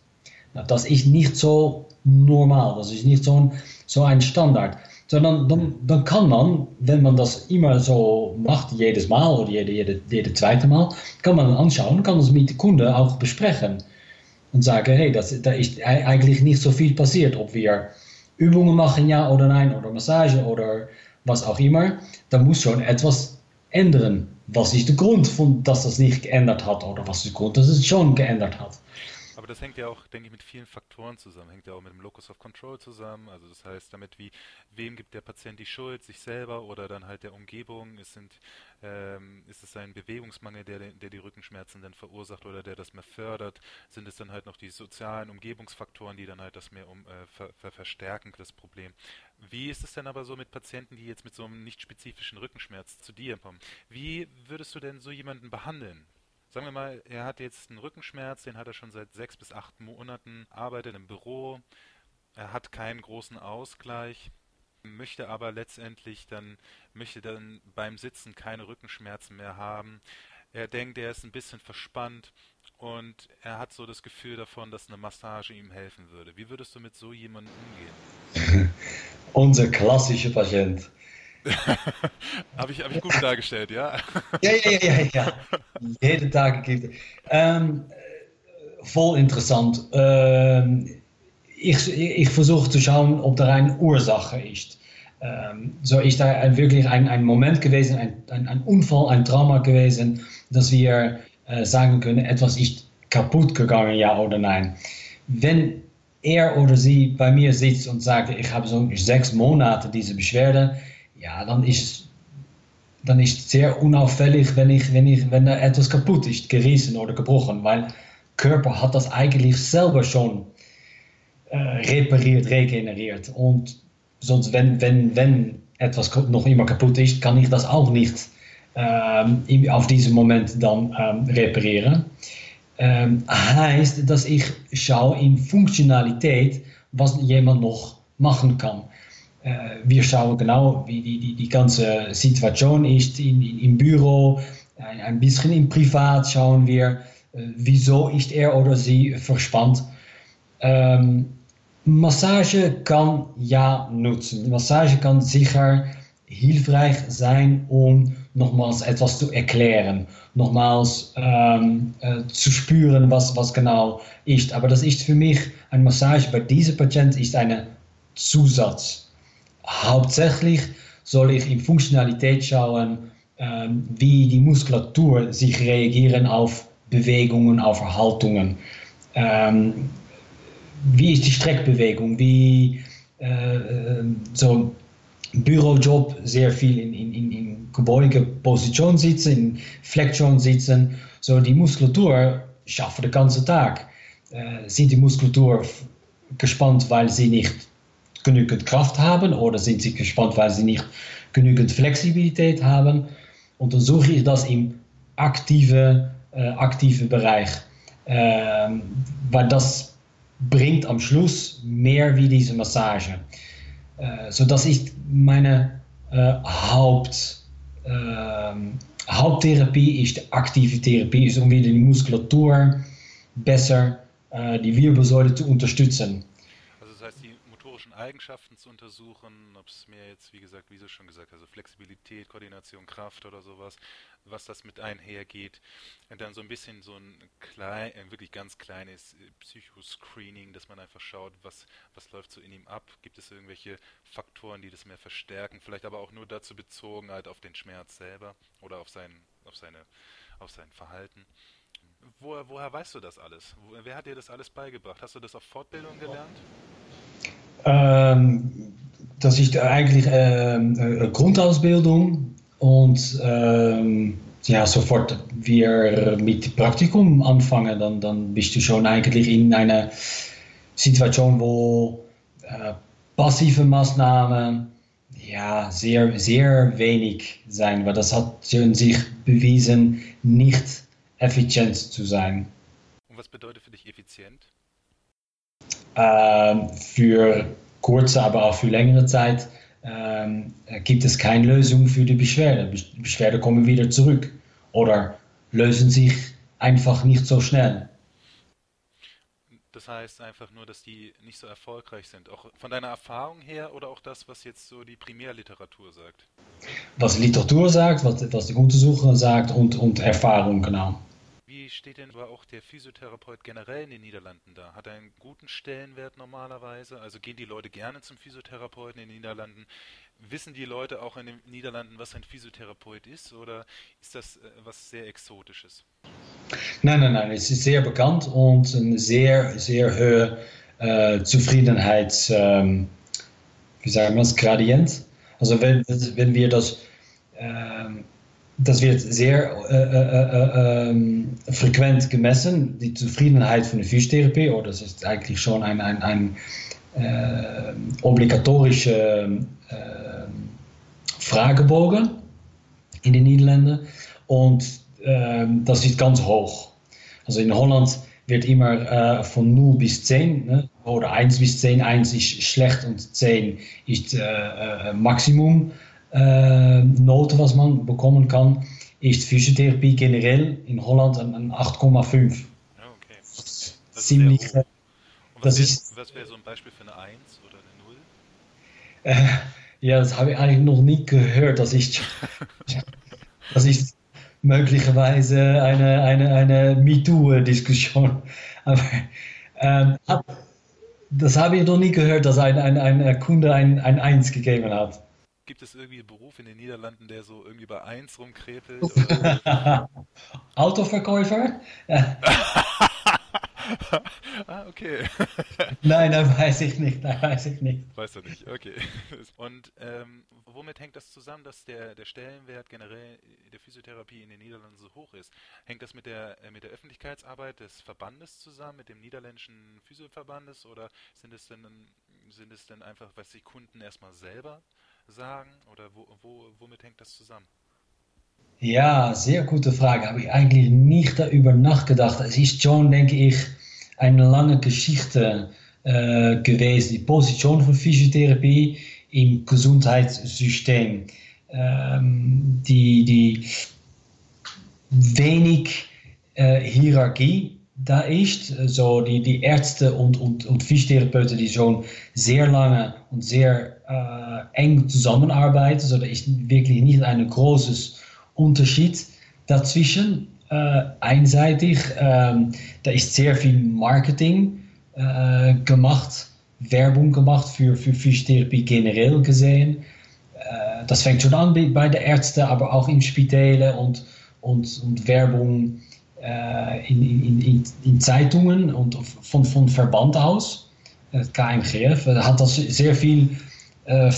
Speaker 2: Das ist nicht so normal, das ist nicht so ein, so ein Standard. sondern dann, dann kann man, wenn man das immer so macht, jedes Mal oder jede, jede, jede zweite Mal, kann man anschauen, kann das mit dem Kunde auch besprechen und sagen, hey, das, da ist eigentlich nicht so viel passiert, ob wir Übungen machen, ja oder nein, oder Massage oder was auch immer, da muss schon etwas ändern. Was ist der Grund, von, dass das nicht geändert hat oder was ist der Grund, dass es schon geändert hat?
Speaker 1: Aber das hängt ja auch, denke ich, mit vielen Faktoren zusammen. Hängt ja auch mit dem Locus of Control zusammen. Also das heißt damit, wie wem gibt der Patient die Schuld, sich selber oder dann halt der Umgebung. Es sind, ähm, ist es ein Bewegungsmangel, der, der die Rückenschmerzen dann verursacht oder der das mehr fördert? Sind es dann halt noch die sozialen Umgebungsfaktoren, die dann halt das mehr um, äh, ver, ver, verstärken, das Problem? Wie ist es denn aber so mit Patienten, die jetzt mit so einem nicht spezifischen Rückenschmerz zu dir kommen? Wie würdest du denn so jemanden behandeln? Sagen wir mal, er hat jetzt einen Rückenschmerz, den hat er schon seit sechs bis acht Monaten, arbeitet im Büro, er hat keinen großen Ausgleich, möchte aber letztendlich dann, möchte dann beim Sitzen keine Rückenschmerzen mehr haben. Er denkt, er ist ein bisschen verspannt und er hat so das Gefühl davon, dass eine Massage ihm helfen würde. Wie würdest du mit so jemandem umgehen?
Speaker 2: Unser klassischer Patient.
Speaker 1: Habe ich, hab ich gut dargestellt, ja?
Speaker 2: ja, ja, ja, ja. Jeden Tag gibt ähm, Voll interessant. Ähm, ich, ich versuche zu schauen, ob da eine Ursache ist. Ähm, so ist da ein, wirklich ein, ein Moment gewesen, ein, ein, ein, Unfall, ein Trauma gewesen, dass wir äh, sagen können, etwas ist kaputt gegangen, ja oder nein. Wenn er oder sie bei mir sitzt und sagt, ich habe so sechs Monate diese Beschwerde, ja, dann ist, dann ist sehr unauffällig, wenn, ich, wenn, ich, wenn kaputt ist, gerissen oder gebrochen, weil Körper hat das eigentlich selber schon äh, repariert, regeneriert. Und sonst, wenn, wenn, wenn etwas noch immer kaputt ist, kann ich das auch ähm, auf diesem Moment dann ähm, reparieren. Ähm, heißt, dass ich in Funktionalität, was jemand noch machen kann. Äh, wir genau, wie die, die, die ganze Situation ist in, in, im Büro, ein, ein bisschen im Privat schauen wir, äh, wieso ist er oder sie verspannt. Ähm, Massage kann ja nutzen. Massage kann sicher hilfreich sein, um nochmals etwas zu erklären, nochmals ähm, äh, zu spüren, was, was genau ist. Aber das ist für mich, ein Massage bei diesem Patient ist eine Zusatz. Hauptsächlich soll ich in Funktionalität schauen, ähm, wie die Muskulatur sich reagieren auf Bewegungen, auf Verhaltungen. Ähm, wie ist die Streckbewegung? Wie äh, äh so Bürojob sehr viel in, in, in gebeuge Position sitzen, in Flexion sitzen. So die Muskulatur schaffen den ganzen Tag. Äh, sind die Muskulatur gespannt, weil sie nicht genügend Kraft haben oder sind sie gespannt, weil sie nicht genügend Flexibilität haben. Und dann suche ich das im aktiven, äh, aktive Bereich, äh, weil das bringt am Schluss mehr wie diese Massage. Äh, so das ist meine äh, Haupt, ähm, Haupttherapie, ist die aktive Therapie, ist um wieder die Muskulatur besser, äh, die Wirbelsäule zu unterstützen.
Speaker 1: Eigenschaften zu untersuchen, ob es mir jetzt, wie gesagt, wie du schon gesagt hast, also Flexibilität, Koordination, Kraft oder sowas, was das mit einhergeht. Und dann so ein bisschen so ein klein, ein wirklich ganz kleines äh, Psychoscreening, dass man einfach schaut, was, was läuft so in ihm ab. Gibt es irgendwelche Faktoren, die das mehr verstärken? Vielleicht aber auch nur dazu bezogen, halt auf den Schmerz selber oder auf sein, auf seine, auf sein Verhalten. Woher, woher weißt du das alles? Wer hat dir das alles beigebracht? Hast du das auf Fortbildung gelernt?
Speaker 2: Ähm, das ist eigentlich ähm, eine Grundausbildung und ähm, ja, sofort wir mit Praktikum anfangen, dann, dann bist du schon eigentlich in einer Situation, wo äh, passive Maßnahmen ja, sehr, sehr wenig sein, weil das hat sich bewiesen, nicht effizient zu sein.
Speaker 1: Und was bedeutet für dich effizient?
Speaker 2: Ähm, für kurze, aber auch für längere Zeit ähm, gibt es keine Lösung für die Beschwerde. Die Beschwerde kommen wieder zurück oder lösen sich einfach nicht so schnell.
Speaker 1: Das heißt einfach nur, dass die nicht so erfolgreich sind. Auch von deiner Erfahrung her oder auch das, was jetzt so die Primärliteratur sagt?
Speaker 2: Was die Literatur sagt, was, was die Untersucher sagt und, und Erfahrung, genau.
Speaker 1: Wie steht denn aber auch der Physiotherapeut generell in den Niederlanden da? Hat er einen guten Stellenwert normalerweise? Also gehen die Leute gerne zum Physiotherapeuten in den Niederlanden? Wissen die Leute auch in den Niederlanden, was ein Physiotherapeut ist? Oder ist das äh, was sehr Exotisches?
Speaker 2: Nein, nein, nein. Es ist sehr bekannt und eine sehr, sehr hohe äh, Zufriedenheits, ähm, wie sagen wir das, Gradient. Also wenn, wenn wir das, ähm, das wird sehr äh, äh, ähm, frequent gemessen, die Zufriedenheit von der Physiotherapie, oder das ist eigentlich schon ein, ein, ein obligatorische Fragebogen in den Niederlanden und ähm, das ist ganz hoch. Also in Holland wird immer äh, von 0 bis 10 ne? oder 1 bis 10, 1 ist schlecht und 10 ist äh, äh, Maximum äh, Note, was man bekommen kann, ist Physiotherapie generell in Holland ein, ein 8,5.
Speaker 1: Ja, okay. Das Ziemlich. Ist was wäre wär so ein Beispiel für eine 1 oder eine
Speaker 2: 0? Äh, ja, das habe ich eigentlich noch nie gehört. Das ist, das ist möglicherweise eine, eine, eine MeToo-Diskussion. Aber ähm, das habe ich noch nie gehört, dass ein, ein, ein Kunde ein, ein Eins gegeben hat.
Speaker 1: Gibt es irgendwie einen Beruf in den Niederlanden, der so irgendwie bei Eins rumkrepelt?
Speaker 2: Autoverkäufer?
Speaker 1: ah, okay.
Speaker 2: Nein, das weiß ich nicht, das weiß ich nicht.
Speaker 1: Weißt du nicht, okay. Und ähm, womit hängt das zusammen, dass der, der Stellenwert generell der Physiotherapie in den Niederlanden so hoch ist? Hängt das mit der, äh, mit der Öffentlichkeitsarbeit des Verbandes zusammen, mit dem niederländischen Physioverbandes oder sind es denn, sind es denn einfach, was die Kunden erstmal selber sagen oder wo, wo, womit hängt das zusammen?
Speaker 2: Ja, sehr gute Frage. Habe ich eigentlich nicht darüber nachgedacht. Es ist schon, denke ich, eine lange Geschichte äh, gewesen, die Position von Physiotherapie im Gesundheitssystem, ähm, die, die wenig äh, Hierarchie da ist. So die, die Ärzte und, und, und Physiotherapeuten, die schon sehr lange und sehr äh, eng zusammenarbeiten. So da ist wirklich nicht ein großes Unterschied dazwischen. Äh, einseitig, ähm, da ist sehr viel Marketing äh, gemacht, Werbung gemacht für, für Physiotherapie generell gesehen. Äh, das fängt schon an bei den Ärzten, aber auch in Spitälen und, und, und Werbung in, in, in, in, Zeitungen und von, von Verband aus. KMGF hat das sehr viel äh,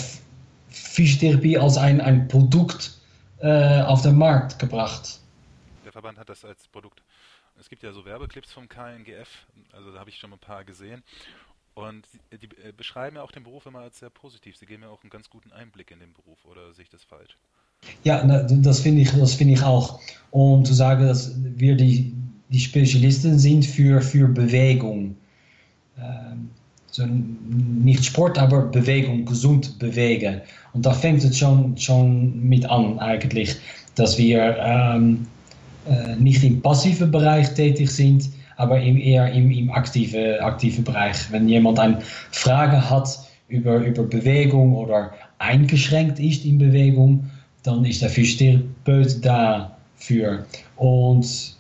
Speaker 2: Physiotherapie als ein, ein Produkt äh, auf den Markt gebracht.
Speaker 1: Der Verband hat das als Produkt. Es gibt ja so Werbeclips vom KNGF, also da habe ich schon ein paar gesehen. Und die, die äh, beschreiben ja auch den Beruf immer als sehr positiv. Sie geben ja auch einen ganz guten Einblick in den Beruf, oder sehe ich das falsch?
Speaker 2: Ja, das finde ich, das ich auch. Und zu sagen, dass wir die, die Spezialisten sind für, für Bewegung. Ähm, so nicht Sport, aber Bewegung, gesund bewegen. Und da fängt es schon, schon mit an eigentlich, dass wir ähm, äh, nicht im passiven Bereich tätig sind, aber im, eher im, im aktiven, aktive Bereich. Wenn jemand eine Frage hat über, über Bewegung oder eingeschränkt ist in Bewegung, dann ist der Physiotherapeut dafür. Und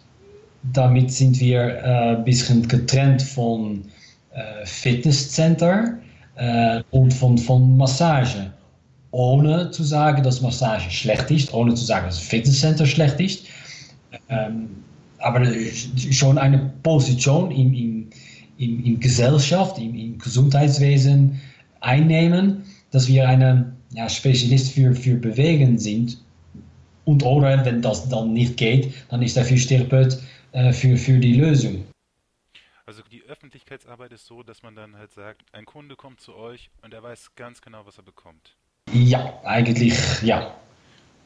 Speaker 2: damit sind wir äh, ein bisschen getrennt von äh, Fitnesscenter äh, und von, von Massage. Ohne zu sagen, dass Massage schlecht ist, ohne zu sagen, dass Fitnesscenter schlecht ist. Ähm, aber schon eine Position im, im, im, im Gesellschaft, im, im Gesundheitswesen einnehmen, dass wir eine ja, Spezialist für, für Bewegen sind. Und oder wenn das dann nicht geht, dann ist der Physiotherapeut äh, für, für die Lösung.
Speaker 1: Also die Öffentlichkeitsarbeit ist so, dass man dann halt sagt, ein Kunde kommt zu euch und er weiß ganz genau, was er bekommt.
Speaker 2: Ja, eigentlich ja.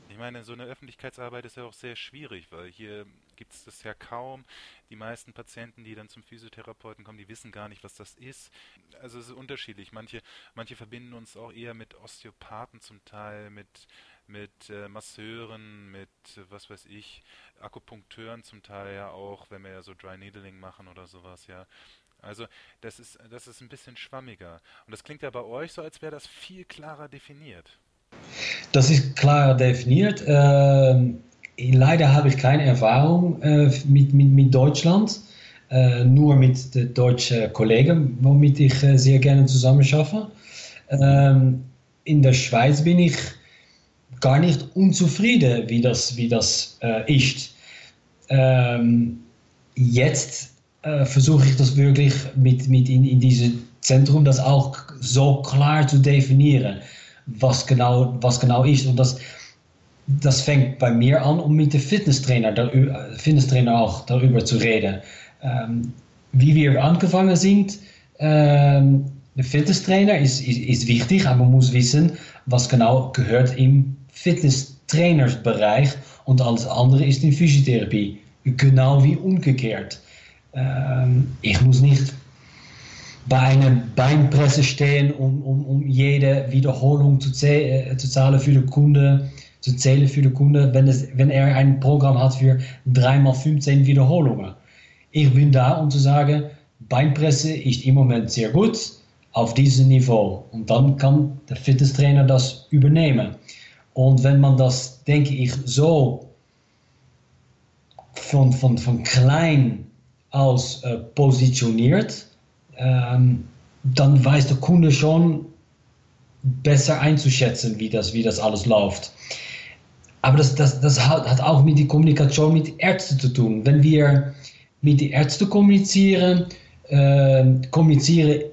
Speaker 1: Ich meine, so eine Öffentlichkeitsarbeit ist ja auch sehr schwierig, weil hier gibt es das ja kaum. Die meisten Patienten, die dann zum Physiotherapeuten kommen, die wissen gar nicht, was das ist. Also es ist unterschiedlich. Manche, manche verbinden uns auch eher mit Osteopathen zum Teil, mit mit äh, Masseuren, mit was weiß ich, Akupunkteuren zum Teil ja auch, wenn wir ja so Dry Needling machen oder sowas, ja. Also das ist, das ist ein bisschen schwammiger. Und das klingt ja bei euch so, als wäre das viel klarer definiert.
Speaker 2: Das ist klar definiert. Ähm, leider habe ich keine Erfahrung äh, mit, mit, mit Deutschland, äh, nur mit den deutschen Kollegen, womit ich äh, sehr gerne zusammen schaffe. Ähm, in der Schweiz bin ich gar nicht unzufrieden, wie das, wie das äh, ist. Ähm, jetzt äh, versuche ich das wirklich mit, mit in, in diesem Zentrum das auch so klar zu definieren, was genau, was genau ist. Und das, das fängt bei mir an, um mit dem Fitnesstrainer, der, Fitnesstrainer auch darüber zu reden. Ähm, wie wir angefangen sind, ähm, der Fitnesstrainer ist, ist, ist wichtig, aber man muss wissen, was genau gehört im Fitnesstrainersbereich und alles andere ist in Physiotherapie. Genau wie umgekehrt. Ähm, ich muss nicht bei einer Beinpresse stehen, um, um, um jede Wiederholung zu, zäh äh, zu zahlen für den Kunde, zu zählen für den Kunde, wenn, es, wenn er ein Programm hat für 3x15 Wiederholungen. Ich bin da, um zu sagen, Beinpresse ist im Moment sehr gut auf diesem Niveau. Und dann kann der Fitnesstrainer das übernehmen. Und wenn man das, denke ich, so von, von, von klein aus äh, positioniert, ähm, dann weiß der Kunde schon besser einzuschätzen, wie das, wie das alles läuft. Aber das, das, das hat, auch mit der Kommunikation mit Ärzten zu tun. Wenn wir mit den Ärzten kommunizieren, äh, kommuniziere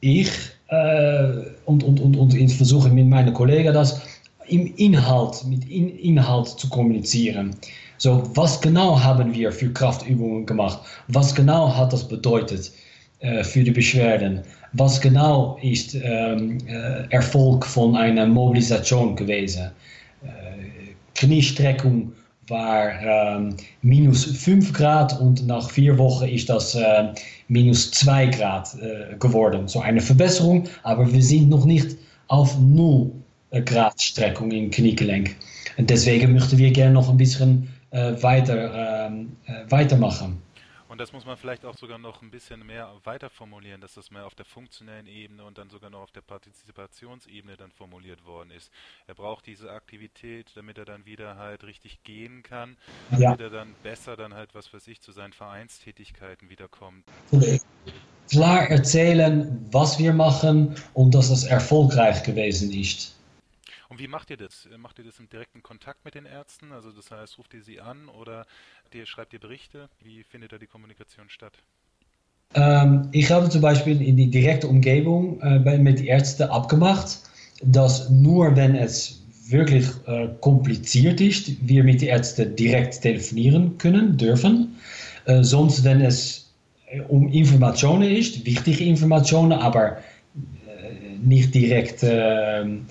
Speaker 2: ich äh, und, und, und, und ich versuche mit meinen Kollegen das im Inhalt, mit in, Inhalt zu kommunizieren. So, was genau haben wir für Kraftübungen gemacht? Was genau hat das bedeutet äh, für die Beschwerden? Was genau ist ähm, äh, Erfolg von einer Mobilisation gewesen? Äh, Kniestreckung war ähm, minus 5 Grad und nach vier Wochen ist das äh, minus 2 Grad äh, geworden. So eine Verbesserung, aber wir sind noch nicht auf 0 Grad Streckung im Kniegelenk. Und deswegen möchten wir gerne noch ein bisschen äh, weiter, ähm, äh, weitermachen.
Speaker 1: Und das muss man vielleicht auch sogar noch ein bisschen mehr weiter formulieren, dass das mehr auf der funktionellen Ebene und dann sogar noch auf der Partizipationsebene dann formuliert worden ist. Er braucht diese Aktivität, damit er dann wieder halt richtig gehen kann, damit ja. er dann besser dann halt, was weiß ich, zu seinen Vereinstätigkeiten wiederkommt.
Speaker 2: Okay. Klar erzählen, was wir machen und dass es erfolgreich gewesen ist.
Speaker 1: Und wie macht ihr das? Macht ihr das im direkten Kontakt mit den Ärzten? Also das heißt, ruft ihr sie an oder ihr, schreibt ihr Berichte? Wie findet da die Kommunikation statt?
Speaker 2: Ähm, ich habe zum Beispiel in die direkte Umgebung äh, mit Ärzten abgemacht, dass nur wenn es wirklich äh, kompliziert ist, wir mit den Ärzten direkt telefonieren können, dürfen. Äh, sonst, wenn es äh, um Informationen ist, wichtige Informationen, aber äh, nicht direkt ähm,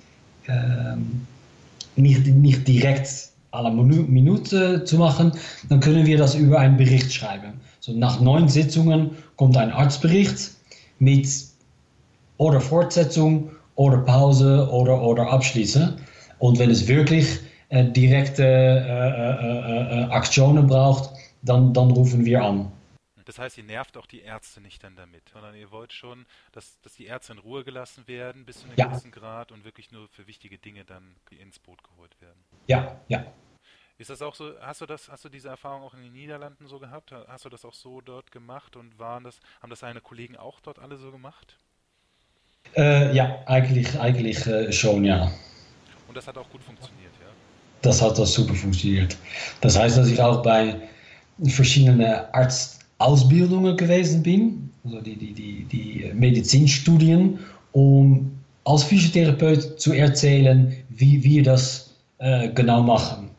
Speaker 2: nicht, nicht direkt alle Minute zu machen, dann können wir das über einen Bericht schreiben. So nach neun Sitzungen kommt ein Arztbericht mit oder Fortsetzung oder Pause oder, oder Abschließen. Und wenn es wirklich äh, direkte äh, äh, äh, äh Aktionen braucht, dann, dann rufen wir an.
Speaker 1: Das heißt, ihr nervt auch die Ärzte nicht dann damit, sondern ihr wollt schon, dass, dass die Ärzte in Ruhe gelassen werden bis zu einem ja. gewissen Grad und wirklich nur für wichtige Dinge dann ins Boot geholt werden.
Speaker 2: Ja, ja.
Speaker 1: Ist das auch so, hast du das, hast du diese Erfahrung auch in den Niederlanden so gehabt? Hast du das auch so dort gemacht und waren das, haben das deine Kollegen auch dort alle so gemacht?
Speaker 2: Äh, ja, eigentlich, eigentlich äh, schon, ja.
Speaker 1: Und das hat auch gut funktioniert, ja?
Speaker 2: Das hat das super funktioniert. Das heißt, dass ich auch bei verschiedenen Arzt Ausbildungen gewesen bin, also die, die, die, die Medizinstudien, um als Physiotherapeut zu erzählen, wie wir das äh, genau machen.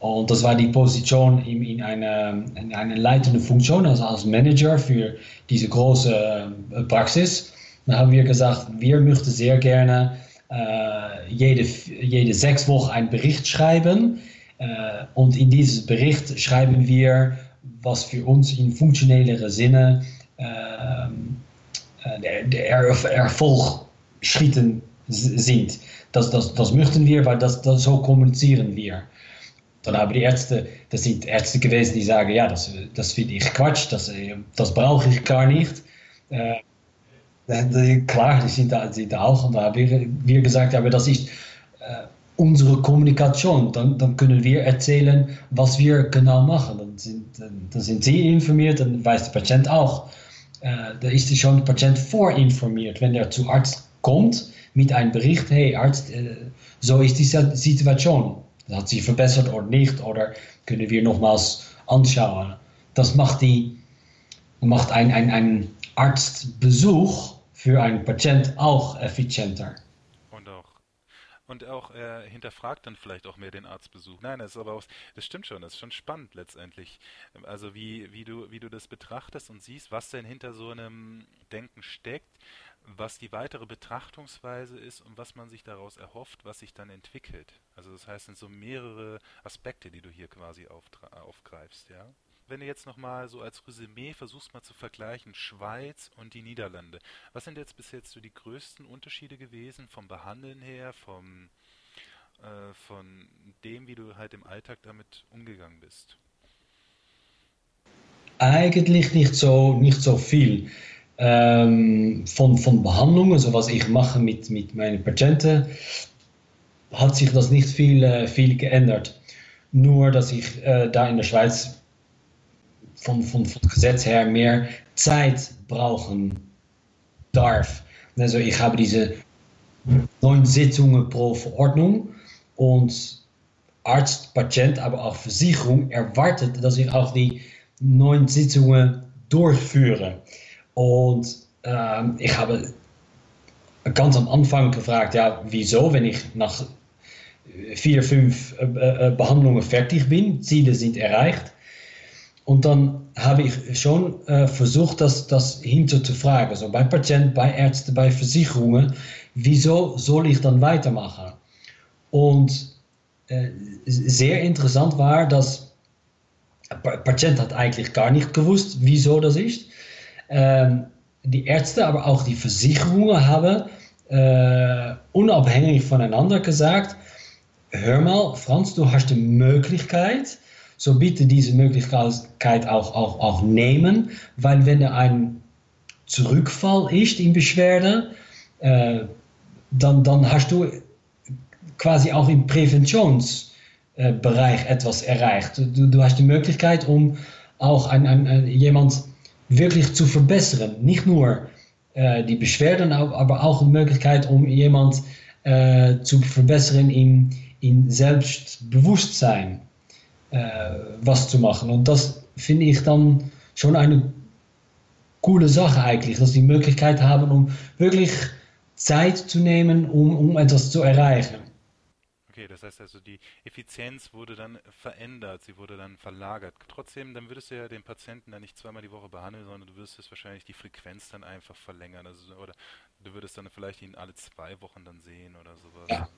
Speaker 2: Und das war die Position in, in, einer, in einer leitenden Funktion, also als Manager für diese große äh, Praxis. Dann haben wir gesagt, wir möchten sehr gerne äh, jede, jede sechs Wochen einen Bericht schreiben. Äh, und in diesem Bericht schreiben wir was für uns in funktionellere Sinne ähm, äh, der, der Erfolgsschritten sind. Das, das, das möchten wir, weil das, das so kommunizieren wir. dann haben die Ärzte, das sind Ärzte gewesen, die sagen, ja, das, das finde ich Quatsch, das, das brauche ich gar nicht. Äh, klar, die sind da, sind da auch. Und da haben wir, wir gesagt, aber das ist unsere Kommunikation. Dann, dann können wir erzählen, was wir genau machen. Dann sind, dann, sind sie informiert, dann weiß der Patient auch. Äh, da ist schon der Patient vorinformiert. Wenn er zu Arzt kommt mit einem Bericht, hey Arzt, äh, so ist die Situation. Hat sich verbessert oder nicht? Oder können wir nochmals anschauen? Das macht, die, macht ein, ein, ein Arztbesuch für einen Patient auch effizienter.
Speaker 1: Und auch, er hinterfragt dann vielleicht auch mehr den Arztbesuch. Nein, das ist aber auch, das stimmt schon, das ist schon spannend letztendlich. Also wie, wie, du, wie du das betrachtest und siehst, was denn hinter so einem Denken steckt was die weitere Betrachtungsweise ist und was man sich daraus erhofft, was sich dann entwickelt. Also das heißt, es sind so mehrere Aspekte, die du hier quasi aufgreifst, ja. Wenn du jetzt nochmal so als Resümee versuchst mal zu vergleichen, Schweiz und die Niederlande. Was sind jetzt bis jetzt so die größten Unterschiede gewesen vom Behandeln her, vom, äh, von dem, wie du halt im Alltag damit umgegangen bist?
Speaker 2: Eigentlich nicht so, nicht so viel ähm, von, von Behandlungen, so was ich mache mit, mit meinen Patienten, hat sich das nicht viel, äh, viel geändert. Nur, dass ich äh, da in der Schweiz von, von, von Gesetz her mehr Zeit brauchen darf. Also ich habe diese neun Sitzungen pro Verordnung und Arzt, Patient, aber auch Versicherung erwartet, dass ich auch die neun Sitzungen durchführe. Und ähm, ich habe ganz am Anfang gefragt, ja, wieso, wenn ich nach vier, fünf äh, äh, Behandlungen fertig bin, Ziele sind erreicht. Und dann habe ich schon äh, versucht, das, das hinter zu fragen. Also bei Patienten, bei Ärzten, bei Versicherungen, wieso soll ich dann weitermachen? Und äh, sehr interessant war, dass der Patient hat eigentlich gar nicht gewusst, wieso das ist ähm, die Ärzte, aber auch die Versicherungen haben äh, unabhängig voneinander gesagt, hör mal, Franz, du hast die Möglichkeit, so bitte diese Möglichkeit auch, auch, auch nehmen, weil wenn er ein Zurückfall ist in Beschwerde, äh, dann, dann hast du quasi auch im Präventionsbereich etwas erreicht. Du, du hast die Möglichkeit, um auch ein, ein, ein, jemand wirklich zu verbessern. Nicht nur äh, die Beschwerden, aber auch eine Möglichkeit, um jemand äh, zu verbessern in, in Selbstbewusstsein, was zu machen. Und das finde ich dann schon eine coole Sache eigentlich, dass die Möglichkeit haben, um wirklich Zeit zu nehmen, um, um etwas zu erreichen.
Speaker 1: Okay, das heißt also, die Effizienz wurde dann verändert, sie wurde dann verlagert. Trotzdem, dann würdest du ja den Patienten dann nicht zweimal die Woche behandeln, sondern du würdest wahrscheinlich die Frequenz dann einfach verlängern. Also, oder du würdest dann vielleicht ihn alle zwei Wochen dann sehen oder sowas.
Speaker 2: Ja.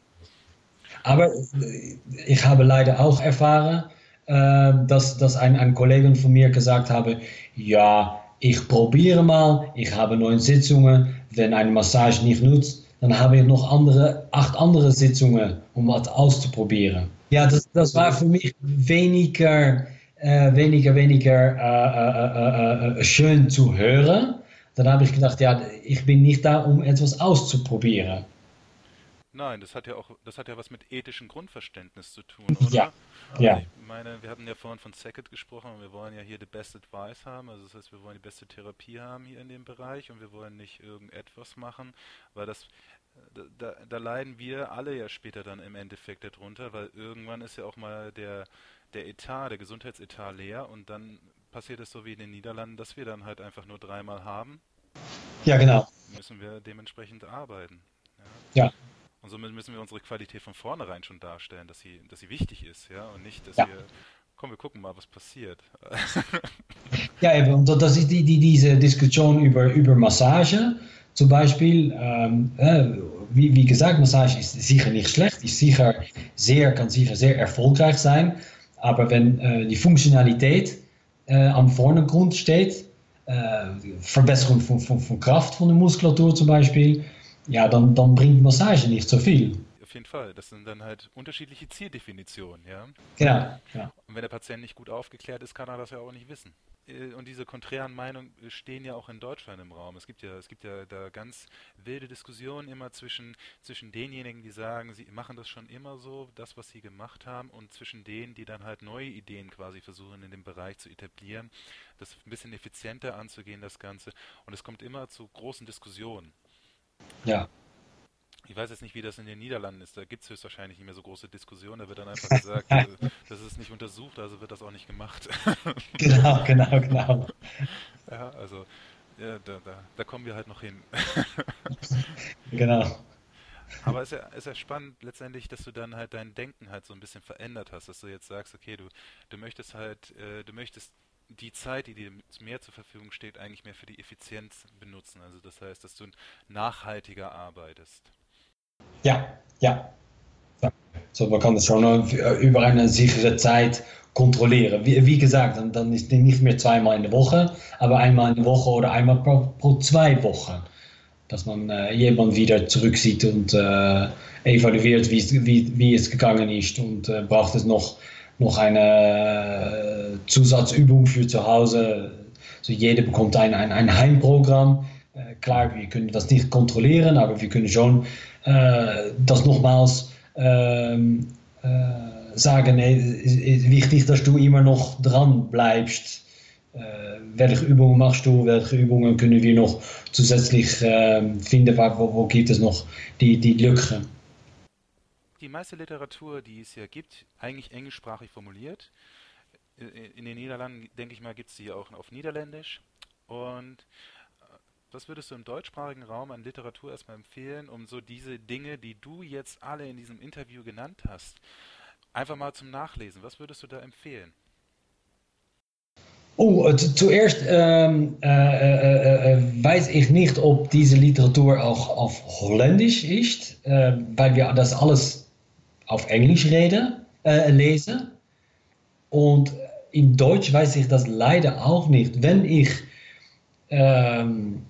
Speaker 2: Aber ich habe leider auch erfahren, äh, dass, dass ein, ein Kollege von mir gesagt habe, ja, ich probiere mal, ich habe neun Sitzungen, wenn eine Massage nicht nutzt, dann habe ich noch andere, acht andere Sitzungen, um was auszuprobieren. Ja, das, das war für mich weniger, äh, weniger, weniger äh, äh, äh, schön zu hören. Dann habe ich gedacht, ja, ich bin nicht da, um etwas auszuprobieren.
Speaker 1: Nein, das hat ja auch, das hat ja was mit ethischem Grundverständnis zu tun, oder?
Speaker 2: Ja. Also ja.
Speaker 1: Ich meine, wir hatten ja vorhin von Second gesprochen und wir wollen ja hier the best advice haben, also das heißt, wir wollen die beste Therapie haben hier in dem Bereich und wir wollen nicht irgendetwas machen, weil das, da, da leiden wir alle ja später dann im Endeffekt darunter, weil irgendwann ist ja auch mal der, der Etat, der Gesundheitsetat leer und dann passiert es so wie in den Niederlanden, dass wir dann halt einfach nur dreimal haben.
Speaker 2: Ja, genau.
Speaker 1: Müssen wir dementsprechend arbeiten.
Speaker 2: Ja. ja.
Speaker 1: Und somit müssen wir unsere Qualität von vornherein schon darstellen, dass sie, dass sie wichtig ist, ja, und nicht, dass
Speaker 2: ja.
Speaker 1: wir, komm, wir gucken mal, was passiert.
Speaker 2: ja, eben, und das ist die, die, diese Diskussion über, über Massage zum Beispiel. Ähm, äh, wie, wie gesagt, Massage ist sicher nicht schlecht, ist sicher sehr, kann sicher sehr erfolgreich sein, aber wenn äh, die Funktionalität äh, am Vordergrund steht, äh, Verbesserung von, von, von Kraft von der Muskulatur zum Beispiel, ja, dann, dann bringt Massage nicht so viel.
Speaker 1: jeden Fall. Das sind dann halt unterschiedliche Zieldefinitionen, ja.
Speaker 2: Genau, genau.
Speaker 1: Und wenn der Patient nicht gut aufgeklärt ist, kann er das ja auch nicht wissen. Äh, und diese konträren Meinungen stehen ja auch in Deutschland im Raum. Es gibt ja, es gibt ja da ganz wilde Diskussionen immer zwischen, zwischen denjenigen, die sagen, sie machen das schon immer so, das, was sie gemacht haben, und zwischen denen, die dann halt neue Ideen quasi versuchen in dem Bereich zu etablieren, das ein bisschen effizienter anzugehen, das Ganze. Und es kommt immer zu großen Diskussionen.
Speaker 2: Ja.
Speaker 1: Ich weiß jetzt nicht, wie das in den Niederlanden ist. Da gibt es höchstwahrscheinlich nicht mehr so große Diskussionen. Da wird dann einfach gesagt, äh, das ist nicht untersucht, also wird das auch nicht gemacht.
Speaker 2: genau, genau, genau.
Speaker 1: Ja, also ja, da, da, da kommen wir halt noch hin.
Speaker 2: genau.
Speaker 1: Aber es ist, ja, ist ja spannend letztendlich, dass du dann halt dein Denken halt so ein bisschen verändert hast, dass du jetzt sagst, okay, du, du möchtest halt, äh, du möchtest die Zeit, die dir mehr zur Verfügung steht, eigentlich mehr für die Effizienz benutzen. Also das heißt, dass du nachhaltiger arbeitest.
Speaker 2: Ja, ja. So, man kann das schon über eine sichere Zeit kontrollieren. Wie, wie gesagt, dann, dann ist nicht mehr zweimal in der Woche, aber einmal in der Woche oder einmal pro, pro zwei Wochen. Dass man äh, jemand wieder zurücksieht und äh, evaluiert, wie, wie, wie es gegangen ist und äh, braucht es noch, noch eine äh, Zusatzübung für zu Hause. So jeder bekommt ein, ein, ein Heimprogramm. Äh, klar, wir können das nicht kontrollieren, aber wir können schon äh, das nochmals ähm, äh, sagen, es ist wichtig, dass du immer noch dran bleibst. Äh, welche Übungen machst du, welche Übungen können wir noch zusätzlich äh, finden, wo, wo, gibt es noch die, die Lücken?
Speaker 1: Die meiste Literatur, die es ja gibt, eigentlich englischsprachig formuliert. In den Niederlanden, denke ich mal, gibt es die auch auf Niederländisch. Und was würdest du im deutschsprachigen Raum an Literatur erstmal empfehlen, um so diese Dinge, die du jetzt alle in diesem Interview genannt hast, einfach mal zum Nachlesen? Was würdest du da empfehlen?
Speaker 2: Oh, zuerst ähm, äh, äh, äh, weiß ich nicht, ob diese Literatur auch auf Holländisch ist, weil wir das alles auf Englisch reden, lesen. Und in Deutsch weiß ich das leider auch nicht. Wenn ich ähm,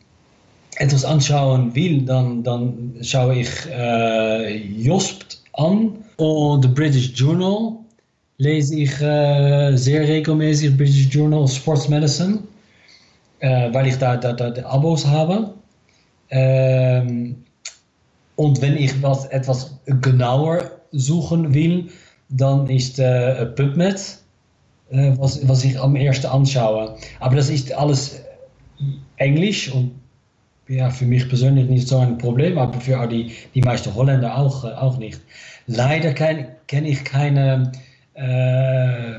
Speaker 2: etwas anschauen will, dann, dann schaue ich äh, Jospt an und The British Journal lese ich äh, sehr regelmäßig, British Journal Sports Medicine, äh, weil ich da, da, da Abos habe. Ähm, und wenn ich was, etwas genauer suchen will, dann ist äh, PubMed, äh, was, was ich am ersten anschaue. Aber das ist alles Englisch und ja, für mich persönlich nicht so ein Problem, aber für die, die meisten Holländer äh, auch nicht. Leider kenne ich keine äh,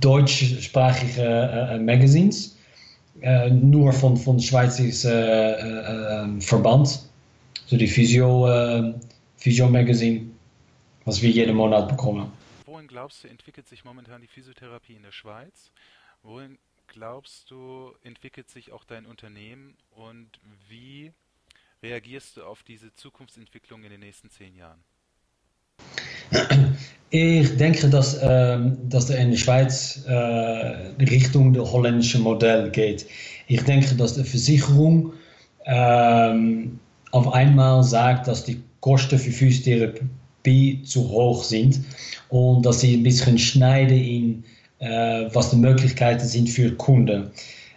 Speaker 2: deutschsprachige Magazines, äh, nur von, von ähm, Verband, so die Physio, Physio Magazine, was wir jeden Monat bekommen.
Speaker 1: Wohin glaubst du, entwickelt sich momentan die Physiotherapie in der Schweiz? Wohin glaubst du, entwickelt sich auch dein Unternehmen und wie reagierst du auf diese Zukunftsentwicklung in den nächsten zehn Jahren?
Speaker 2: Ich denke, dass, ähm, dass er in der Schweiz äh, Richtung das holländische Modell geht. Ich denke, dass die Versicherung ähm, auf einmal sagt, dass die Kosten für Physiotherapie zu hoch sind und dass sie ein bisschen schneiden in äh, was die Möglichkeiten sind für Kunden.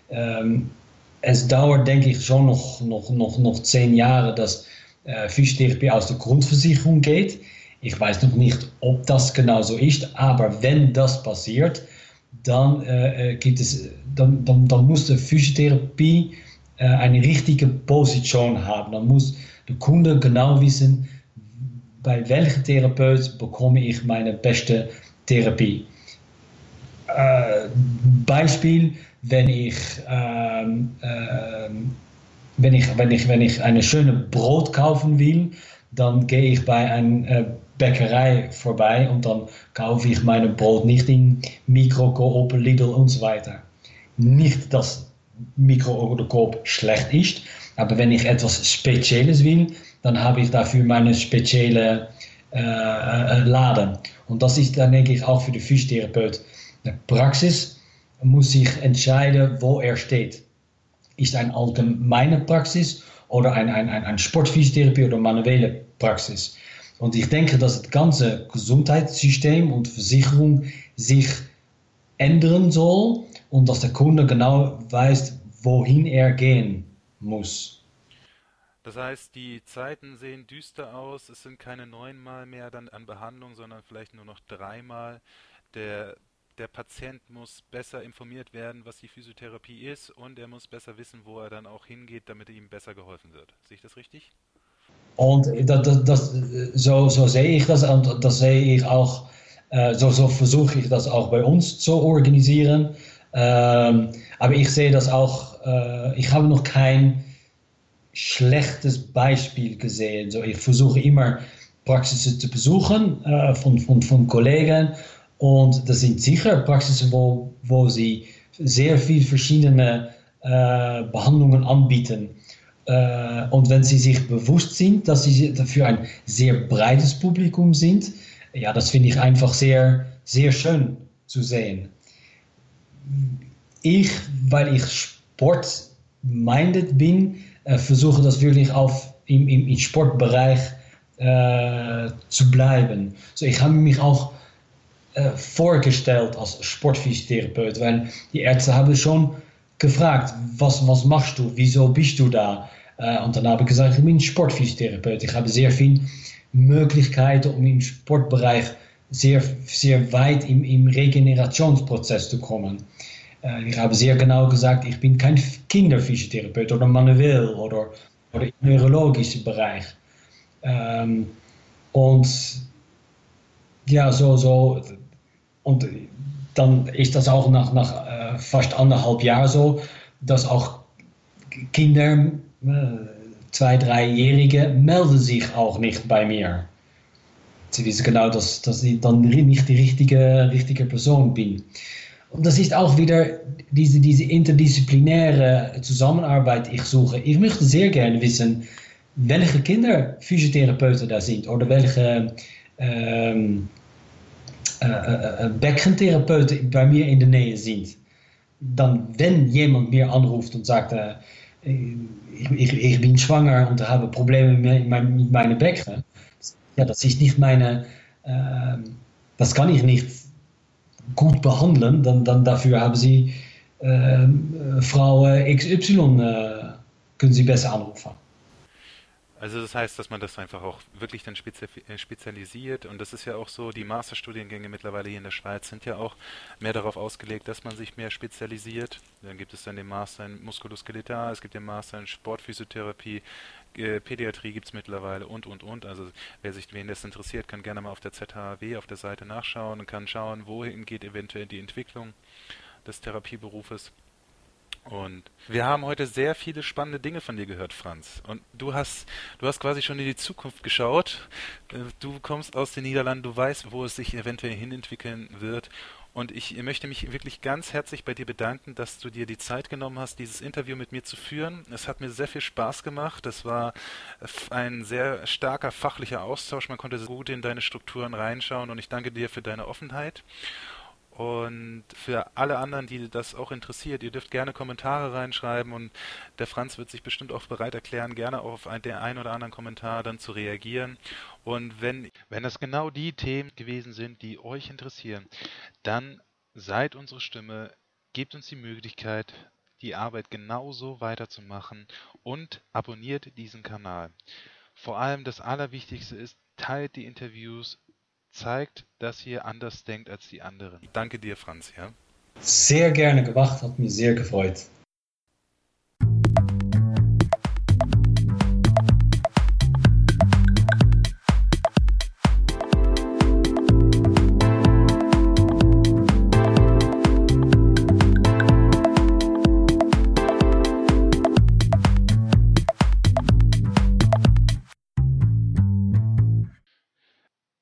Speaker 2: Ähm, es dauert, denke ich, schon noch, noch, noch, noch zehn Jahre, dass äh, Physiotherapie aus der Grundversicherung geht. Ich weiß noch nicht, ob das genau so ist, aber wenn das passiert, dann, äh, gibt es, dann, dann, dann muss die Physiotherapie äh, eine richtige Position haben. Dann muss der Kunde genau wissen, bei welchem Therapeut bekomme ich meine beste Therapie. Äh, Beispiel, wenn ich, ähm, ähm, wenn, ich, wenn, ich, wenn ich eine schöne Brot kaufen will, dann gehe ich bei einer äh, Bäckerei vorbei und dann kaufe ich mein Brot nicht in Mikro, Coop, Lidl und so weiter. Nicht, dass Coop schlecht ist, aber wenn ich etwas Spezielles will, dann habe ich dafür meine spezielle äh, äh, Laden. Und das ist dann denke ich auch für den Physiotherapeut de Praxis muss sich entscheiden, wo er steht. Ist ein allgemeine Praxis oder ein, ein, ein, ein Sportphysiotherapie oder manuelle Praxis? Und ich denke, dass das ganze Gesundheitssystem und Versicherung sich ändern soll und dass der Kunde genau weiß, wohin er gehen muss.
Speaker 1: Das heißt, die Zeiten sehen düster aus, es sind keine neunmal mehr dann an Behandlung, sondern vielleicht nur noch dreimal. Der, der Patient muss besser informiert werden, was die Physiotherapie ist und er muss besser wissen, wo er dann auch hingeht, damit ihm besser geholfen wird. Sehe ich das richtig?
Speaker 2: Und das, das, das, so, so sehe ich das und das sehe ich auch, äh, so, so versuche ich das auch bei uns zu organisieren. Ähm, aber ich sehe das auch, äh, ich habe noch kein schlechtes Beispiel gesehen. So, ich versuche immer Praxisen zu besuchen äh, von, von, von Kollegen und das sind sicher Praxisen, wo, wo sie sehr viele verschiedene äh, Behandlungen anbieten. Äh, und wenn sie sich bewusst sind, dass sie dafür ein sehr breites Publikum sind, ja, das finde ich einfach sehr, sehr schön zu sehen. Ich, weil ich sportminded bin, äh, versuche das wirklich auf, im, im, im Sportbereich äh, zu bleiben. So, ich habe mich auch äh, vorgestellt als Sportphysiotherapeut, weil die Ärzte haben schon gefragt, was, was machst du, wieso bist du da? Und dann habe ich gesagt, ich bin Sportphysiotherapeut. Ich habe sehr viele Möglichkeiten, um im Sportbereich sehr, sehr weit im, im Regenerationsprozess zu kommen. Ich habe sehr genau gesagt, ich bin kein Kinderphysiotherapeut oder manuell oder, oder im neurologischen Bereich. Ähm, und ja, so, so, und dann ist das auch nach, nach äh, fast anderthalb Jahren so, dass auch Kinder, äh, zwei, dreijährige, melden sich auch nicht bei mir. Sie wissen genau, dass, dass ich dann nicht die richtige, richtige Person bin. Und das ist auch wieder diese, diese interdisziplinäre Zusammenarbeit, ich suche. Ich möchte sehr gerne wissen, welche Kinder Physiotherapeuten da sind oder welche ähm, äh, äh, Beckentherapeuten bei mir in der Nähe sind. Dann, wenn jemand mir anruft und sagt, äh, ich, ich, ich, bin schwanger und habe Probleme mit, ja, das ist nicht meine, äh, das kann ich nicht gut behandeln, dann, dann dafür haben Sie äh, Frau XY, äh, können Sie besser anrufen.
Speaker 1: Also das heißt, dass man das einfach auch wirklich dann äh, spezialisiert und das ist ja auch so, die Masterstudiengänge mittlerweile hier in der Schweiz sind ja auch mehr darauf ausgelegt, dass man sich mehr spezialisiert. Dann gibt es dann den Master in Muskuloskeletal, es gibt den Master in Sportphysiotherapie, äh, Pädiatrie gibt es mittlerweile und und und. Also wer sich wen das interessiert, kann gerne mal auf der ZHW auf der Seite nachschauen und kann schauen, wohin geht eventuell die Entwicklung des Therapieberufes. Und wir haben heute sehr viele spannende Dinge von dir gehört, Franz. Und du hast, du hast quasi schon in die Zukunft geschaut. Äh, du kommst aus den Niederlanden, du weißt, wo es sich eventuell hinentwickeln wird. Und ich möchte mich wirklich ganz herzlich bei dir bedanken, dass du dir die Zeit genommen hast, dieses Interview mit mir zu führen. Es hat mir sehr viel Spaß gemacht. Das war ein sehr starker fachlicher Austausch. Man konnte gut in deine Strukturen reinschauen und ich danke dir für deine Offenheit. Und für alle anderen, die das auch interessiert, ihr dürft gerne Kommentare reinschreiben und der Franz wird sich bestimmt auch bereit erklären, gerne auf den einen oder anderen Kommentar dann zu reagieren. Und wenn, wenn das genau die Themen gewesen sind, die euch interessieren, dann seid unsere Stimme, gebt uns die Möglichkeit, die Arbeit genauso weiterzumachen und abonniert diesen Kanal. Vor allem das Allerwichtigste ist, teilt die Interviews, zeigt, dass ihr anders denkt als die anderen. Danke dir, Franz, ja?
Speaker 2: Sehr gerne gemacht, hat mich sehr gefreut.